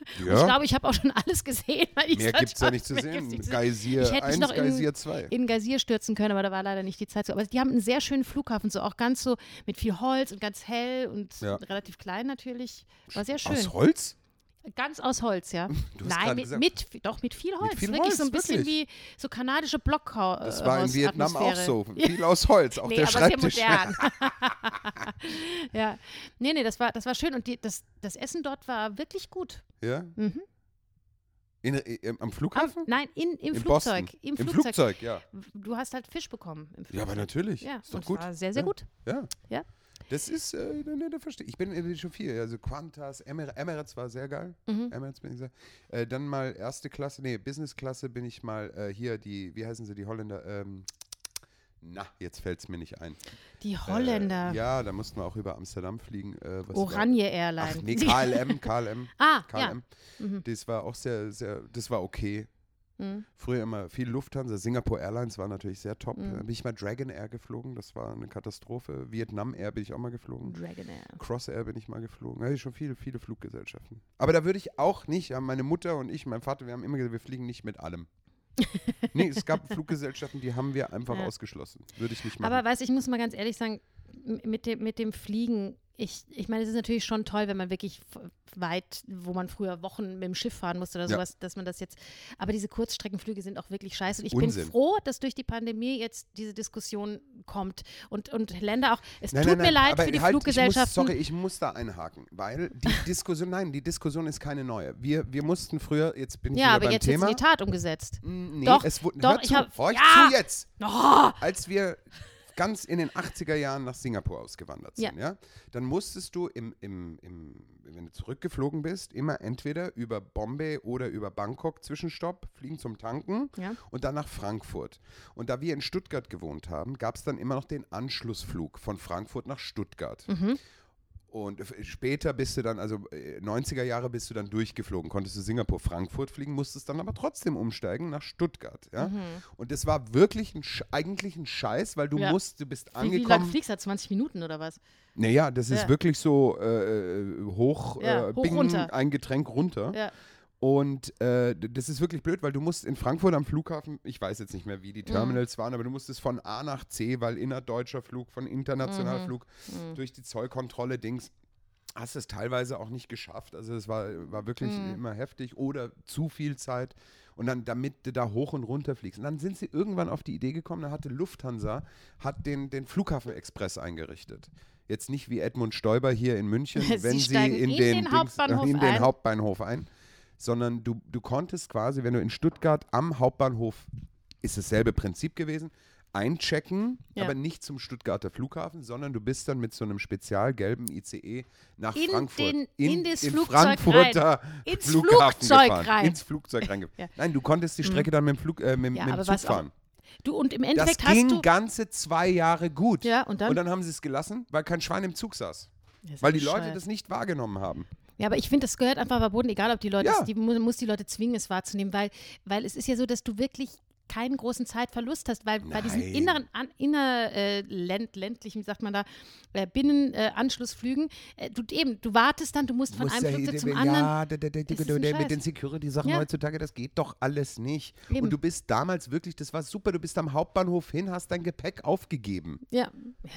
Und ich Ja, glaube, ich habe auch schon alles gesehen. Weil mehr Island gibt es ja nicht zu sehen. Geysir Ich hätte mich 1, noch in- Geysir 2. in Geysir stürzen können, aber da war leider nicht die Zeit zu. Aber die haben einen sehr schönen Flughafen, so auch ganz so mit viel Holz und ganz hell und Ja. relativ klein natürlich. War sehr schön. Aus Holz? Ganz aus Holz, ja. Du hast Nein, mit, mit, doch mit viel Holz. viel wirklich Holz, so ein bisschen wirklich. wie so kanadische Blockhaus. Das war in Vietnam auch so. Viel aus Holz, auch nee, der aber Schreibtisch. sehr modern. ja. Nee, nee, das war, das war schön und die, das, das Essen dort war wirklich gut. Ja? Mhm. In, äh, am Am, Flughafen? nein, in, im in Flugzeug. Im, Im Flugzeug. Flugzeug, ja. Du hast halt Fisch bekommen Flugzeug. Ja, aber natürlich. Ja, ist doch und gut. war sehr, sehr ja. gut. Ja. Ja. Das ist, äh, ne, ne, da verstehe ich. Ich bin äh, schon viel. Also Qantas, Emir Emirates war sehr geil. Mhm. Emirates bin ich sehr. Äh, dann mal erste Klasse, nee, Business-Klasse bin ich mal äh, hier, die, wie heißen sie, die Holländer? Ähm, na, jetzt fällt es mir nicht ein. Die Holländer. Äh, ja, da mussten wir auch über Amsterdam fliegen. Äh, was war- Oranje Airline. Ach nee, KLM, KLM, ah, KLM. ja. Mhm. Das war auch sehr, sehr, das war okay. Mhm. Früher immer viel Lufthansa, Singapore Airlines war natürlich sehr top. Mhm. Da bin ich mal Dragon Air geflogen, das war eine Katastrophe. Vietnam Air bin ich auch mal geflogen. Dragon Air. Cross Air bin ich mal geflogen. Da hatte ich schon viele, viele Fluggesellschaften. Aber da würde ich auch nicht, ja, meine Mutter und ich, mein Vater, wir haben immer gesagt, wir fliegen nicht mit allem. nee, es gab Fluggesellschaften, die haben wir einfach Ja. ausgeschlossen. Würde ich nicht machen. Aber weißt du, ich muss mal ganz ehrlich sagen, mit dem, mit dem Fliegen, ich, ich meine, es ist natürlich schon toll, wenn man wirklich weit, wo man früher Wochen mit dem Schiff fahren musste oder Ja. sowas, dass man das jetzt, aber diese Kurzstreckenflüge sind auch wirklich scheiße. Und ich Unsinn. bin froh, dass durch die Pandemie jetzt diese Diskussion kommt und, und Länder auch, es Nein, tut nein, mir nein, leid aber für die halt, Fluggesellschaften. Ich muss, sorry, ich muss da einhaken, weil die Diskussion, nein, die Diskussion ist keine neue. Wir, wir mussten früher, jetzt bin ich ja, wieder aber beim jetzt ist Thema. in die Tat umgesetzt. Nee, Doch, es wurde, doch, hör ich zu, hab- ja! zu jetzt. Oh, Als wir ganz in den 80er Jahren nach Singapur ausgewandert sind, ja, dann musstest du, im, im, im, wenn du zurückgeflogen bist, immer entweder über Bombay oder über Bangkok Zwischenstopp fliegen zum Tanken Ja. und dann nach Frankfurt. Und da wir in Stuttgart gewohnt haben, gab es dann immer noch den Anschlussflug von Frankfurt nach Stuttgart. Mhm. Und später bist du dann, also äh, 90er Jahre bist du dann durchgeflogen, konntest du Singapur, Frankfurt fliegen, musstest dann aber trotzdem umsteigen nach Stuttgart. Ja? Mhm. Und das war wirklich ein, eigentlich ein Scheiß, weil du Ja. musst, du bist wie, wie lange angekommen. fliegst du? 20 Minuten oder was? Naja, das ist Ja. wirklich so äh, äh, hoch, Ja, äh, hoch bing, runter. ein Getränk runter. Ja. Und äh, das ist wirklich blöd, weil du musst in Frankfurt am Flughafen, ich weiß jetzt nicht mehr, wie die Mhm. Terminals waren, aber du musstest von A nach C, weil innerdeutscher Flug, von international Mhm. Flug, durch die Zollkontrolle Dings, hast es teilweise auch nicht geschafft. Also es war, war wirklich Mhm. immer heftig oder zu viel Zeit. Und dann, damit du da hoch und runter fliegst. Und dann sind sie irgendwann auf die Idee gekommen, da hatte Lufthansa, hat den, den Flughafen-Express eingerichtet. Jetzt nicht wie Edmund Stoiber hier in München, Sie wenn sie in, in den, den Dings- Hauptbahnhof in den ein. Hauptbahnhof ein, sondern du, du konntest quasi, wenn du in Stuttgart am Hauptbahnhof, ist dasselbe Prinzip gewesen, einchecken, Ja. aber nicht zum Stuttgarter Flughafen, sondern du bist dann mit so einem spezialgelben ICE nach In Frankfurt. den- in das den Flugzeug Frankfurter Ins Flughafen Flugzeug gefahren. rein. Ins Flugzeug reingefahren. Ja. Nein, du konntest die Strecke dann mit dem, Flug, äh, mit, Ja, mit dem Zug fahren. Du, und im Das Endeffekt hast ging ganze zwei Jahre gut. Ja, und dann? Und dann haben sie es gelassen, weil kein Schwein im Zug saß. Das Weil die Leute das nicht wahrgenommen haben. Ja, aber ich finde, das gehört einfach verboten, egal ob die Leute, Ja. es, die mu- muss die Leute zwingen, es wahrzunehmen, weil, weil es ist ja so, dass du wirklich keinen großen Zeitverlust hast, weil bei diesen Nein. inneren, an, inner, äh, länd, ländlichen, wie sagt man da, äh, Binnenanschlussflügen, äh, du eben, du wartest dann, du musst von einem Flugzeug zum anderen. Ja, mit den Security-Sachen heutzutage, das geht doch alles nicht. Und du bist damals wirklich, das war super, du bist am Hauptbahnhof hin, hast dein Gepäck aufgegeben. Ja,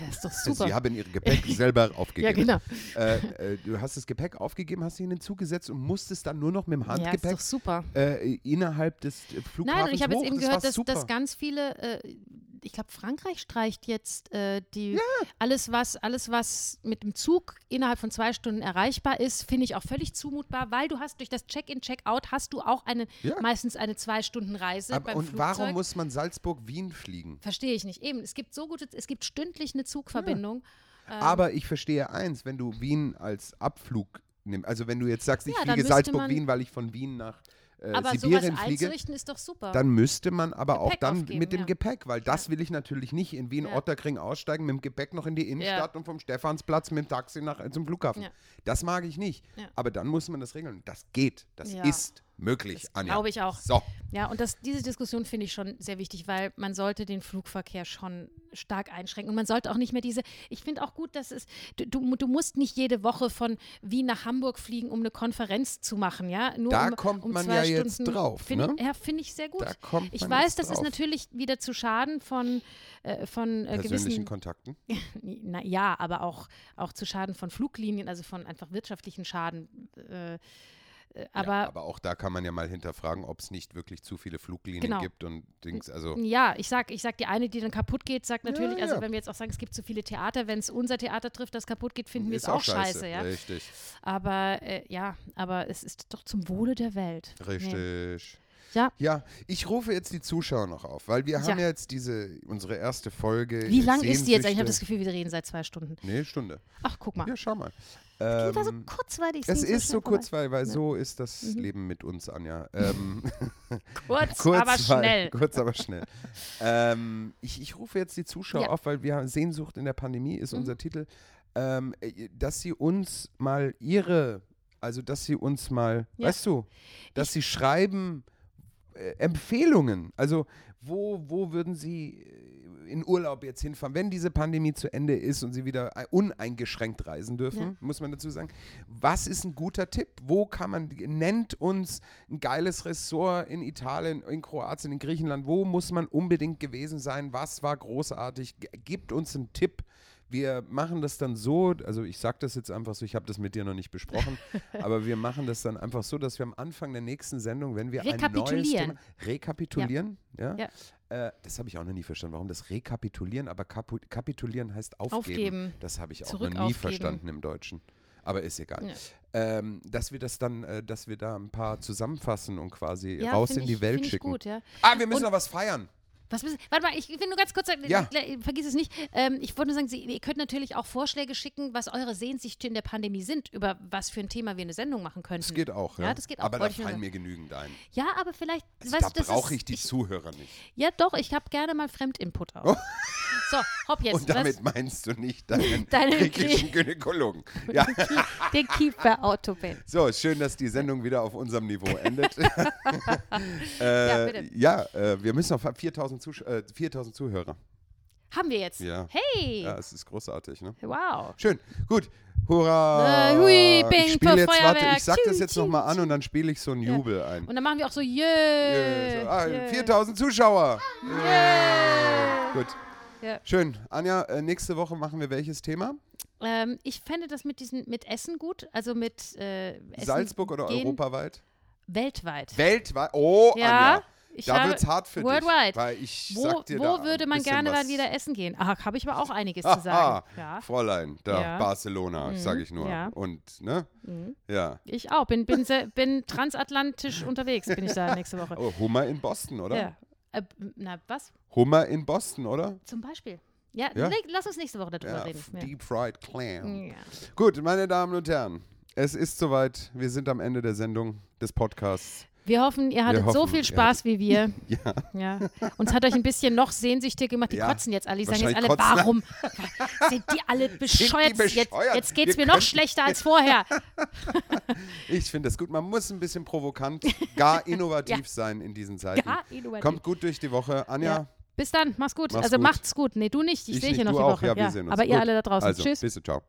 ist doch super. Sie haben ihr Gepäck selber aufgegeben. ja, genau. äh, äh, du hast das Gepäck aufgegeben, hast dich in den Zug gesetzt und musstest dann nur noch mit dem Ja, ist Handgepäck doch super. äh, innerhalb des äh, Flughafens Nein, ich habe jetzt eben gehört, dass, super. dass ganz viele, äh, ich glaube, Frankreich streicht jetzt äh, die alles, was, alles, was mit dem Zug innerhalb von zwei Stunden erreichbar ist, finde ich auch völlig zumutbar, weil du hast durch das Check-in, Check-out hast du auch eine, Ja. meistens eine zwei Stunden Reise Aber, beim und Flugzeug. warum muss man Salzburg-Wien fliegen? Verstehe ich nicht. Eben, es gibt so gute, es gibt stündlich eine Zugverbindung. Ähm, Aber ich verstehe eins, wenn du Wien als Abflug nimm, also wenn du jetzt sagst, ich Ja, fliege müsste Salzburg, man- Wien, weil ich von Wien nach äh, Aber sowas Sibirien fliege, einzurichten ist doch super. dann müsste man aber auch Gepäck dann aufgeben, mit dem ja. Gepäck, weil das will ich natürlich nicht in Wien. Otterkring aussteigen, mit dem Gepäck noch in die Innenstadt und vom Stephansplatz mit dem Taxi nach, äh, zum Flughafen. Das mag ich nicht. Aber dann muss man das regeln. Das geht. Das ist möglich, Anja. glaube ich auch. So. Ja, und das, diese Diskussion finde ich schon sehr wichtig, weil man sollte den Flugverkehr schon stark einschränken. Und man sollte auch nicht mehr diese, ich finde auch gut, dass es, du, du, du musst nicht jede Woche von Wien nach Hamburg fliegen, um eine Konferenz zu machen, ja? Nur Da um, kommt um man zwei ja jetzt Stunden, drauf, Finde ne? ja, finde ich sehr gut. Da kommt ich man weiß, jetzt das ist drauf. natürlich wieder zu Schaden von, äh, von äh, Persönlichen gewissen Kontakten. na, ja, aber auch, auch zu Schaden von Fluglinien, also von einfach wirtschaftlichen Schaden. Äh, aber ja, aber auch da kann man ja mal hinterfragen, ob es nicht wirklich zu viele Fluglinien Genau. gibt und Dings. Also Ja, ich sag, ich sag, die eine, die dann kaputt geht, sagt natürlich, Ja, also ja. wenn wir jetzt auch sagen, es gibt zu viele Theater, wenn es unser Theater trifft, das kaputt geht, finden wir es auch scheiße, ja. Richtig. Aber äh, ja, aber es ist doch zum Wohle der Welt. Richtig. Ja. Ja, ich rufe jetzt die Zuschauer noch auf, weil wir haben Ja. jetzt diese, unsere erste Folge. Wie lang ist die jetzt? Ich habe das Gefühl, wir reden seit zwei Stunden. Nee, Stunde. Ach, guck mal. Ja, schau mal. die war so Ähm, kurzweilig. es ist so schnell vorbei. kurz, weil, Ja. so ist das Mhm. Leben mit uns, Anja. Ähm, Kurz, kurz, aber schnell. Kurz, aber schnell. ähm, ich, ich rufe jetzt die Zuschauer Ja. auf, weil wir haben Sehnsucht in der Pandemie ist Mhm. unser Titel, ähm, äh, dass sie uns mal ihre, also dass sie uns mal, Ja. weißt du, dass sie schreiben äh, Empfehlungen. Also wo, wo würden sie äh, in Urlaub jetzt hinfahren, wenn diese Pandemie zu Ende ist und sie wieder ei- uneingeschränkt reisen dürfen, Ja. muss man dazu sagen. Was ist ein guter Tipp? Wo kann man, nennt uns ein geiles Ressort in Italien, in Kroatien, in Griechenland, wo muss man unbedingt gewesen sein? Was war großartig? Gibt uns einen Tipp. Wir machen das dann so, also ich sage das jetzt einfach so, ich habe das mit dir noch nicht besprochen, aber wir machen das dann einfach so, dass wir am Anfang der nächsten Sendung, wenn wir ein neues Rekapitulieren. Thema, rekapitulieren, ja, Ja. Äh, das habe ich auch noch nie verstanden, warum das rekapitulieren, aber kapu kapitulieren heißt aufgeben. Aufgeben. Das habe ich auch Zurück noch nie aufgeben. verstanden im Deutschen. Aber ist egal. Ja. Ähm, dass wir das dann, äh, dass wir da ein paar zusammenfassen und quasi Ja, raus in die ich, Welt schicken. Gut, ja. Ah, wir müssen Und- noch was feiern. Was müssen, warte mal, ich will nur ganz kurz sagen, Ja. vergiss es nicht. Ähm, ich wollte nur sagen, Sie, ihr könnt natürlich auch Vorschläge schicken, was eure Sehnsüchte in der Pandemie sind, über was für ein Thema wir eine Sendung machen könnten. Das geht auch, ja. Ja, das geht auch, Aber da ich fallen mir genügend ein. Ja, aber vielleicht, Also weißt da brauche ich die Zuhörer nicht. Ja, doch, ich habe gerne mal Fremdinput auch. So, hopp jetzt. Und damit was, meinst du nicht deinen Deinen griechischen Gynäkologen. Ja. den Autobahn. So, schön, dass die Sendung wieder auf unserem Niveau endet. äh, Ja, bitte. ja äh, wir müssen auf 4000, Zusch äh, 4000 Zuhörer. Haben wir jetzt. Ja. Hey! Ja, es ist großartig, ne? Wow. Schön, gut. Hurra! Äh, hui, bing, ich jetzt, warte, ich sag das jetzt nochmal an und dann spiele ich so einen Ja. Jubel ein. Und dann machen wir auch so, yeah. Yeah, so, ah, yeah. 4000 Zuschauer. Yeah. Gut. Ja. Schön. Anja, äh, nächste Woche machen wir welches Thema? Ähm, ich fände das mit diesen, mit Essen gut, also mit äh, Essen Salzburg oder gehen europaweit? Weltweit. Weltweit? Oh, Ja, Anja. ich Da habe- wird's hart für worldwide. dich. Weil ich Wo, sag dir wo würde man gerne mal wieder essen gehen? Ach, habe ich aber auch einiges Aha, zu sagen. Ja, Fräulein, da Ja. Barcelona, Mhm, sag ich nur. ja. Und, ne? Mhm. Ja. ich auch. Bin, bin, bin transatlantisch unterwegs, bin ich da nächste Woche. Oh, Hummer in Boston, oder? Ja. Äh, na, was? Hummer in Boston, oder? Zum Beispiel. Ja, Ja? lass uns nächste Woche darüber Ja, reden. Ja. Deep Fried Clam. Gut, meine Damen und Herren, es ist soweit. Wir sind am Ende der Sendung des Podcasts. Wir hoffen, ihr hattet so hoffen, viel ihr Spaß wie wir. Ja. Ja. Uns hat euch ein bisschen noch sehnsüchtig gemacht. Die Ja. kotzen jetzt alle. Die sagen jetzt alle, warum? Sind die alle bescheuert? Jetzt, bescheuert? jetzt geht es mir noch schlechter als vorher. Ich finde das gut. Man muss ein bisschen provokant, gar innovativ Ja. sein in diesen Zeiten. Ja, innovativ. Kommt gut durch die Woche. Anja, Ja. Bis dann, mach's gut. Mach's also gut. macht's gut. Nee, du nicht. Ich, Ich sehe hier noch du die auch. Woche. Ja, wir sehen uns. Aber ihr Gut. alle da draußen. also, Tschüss. bis ciao.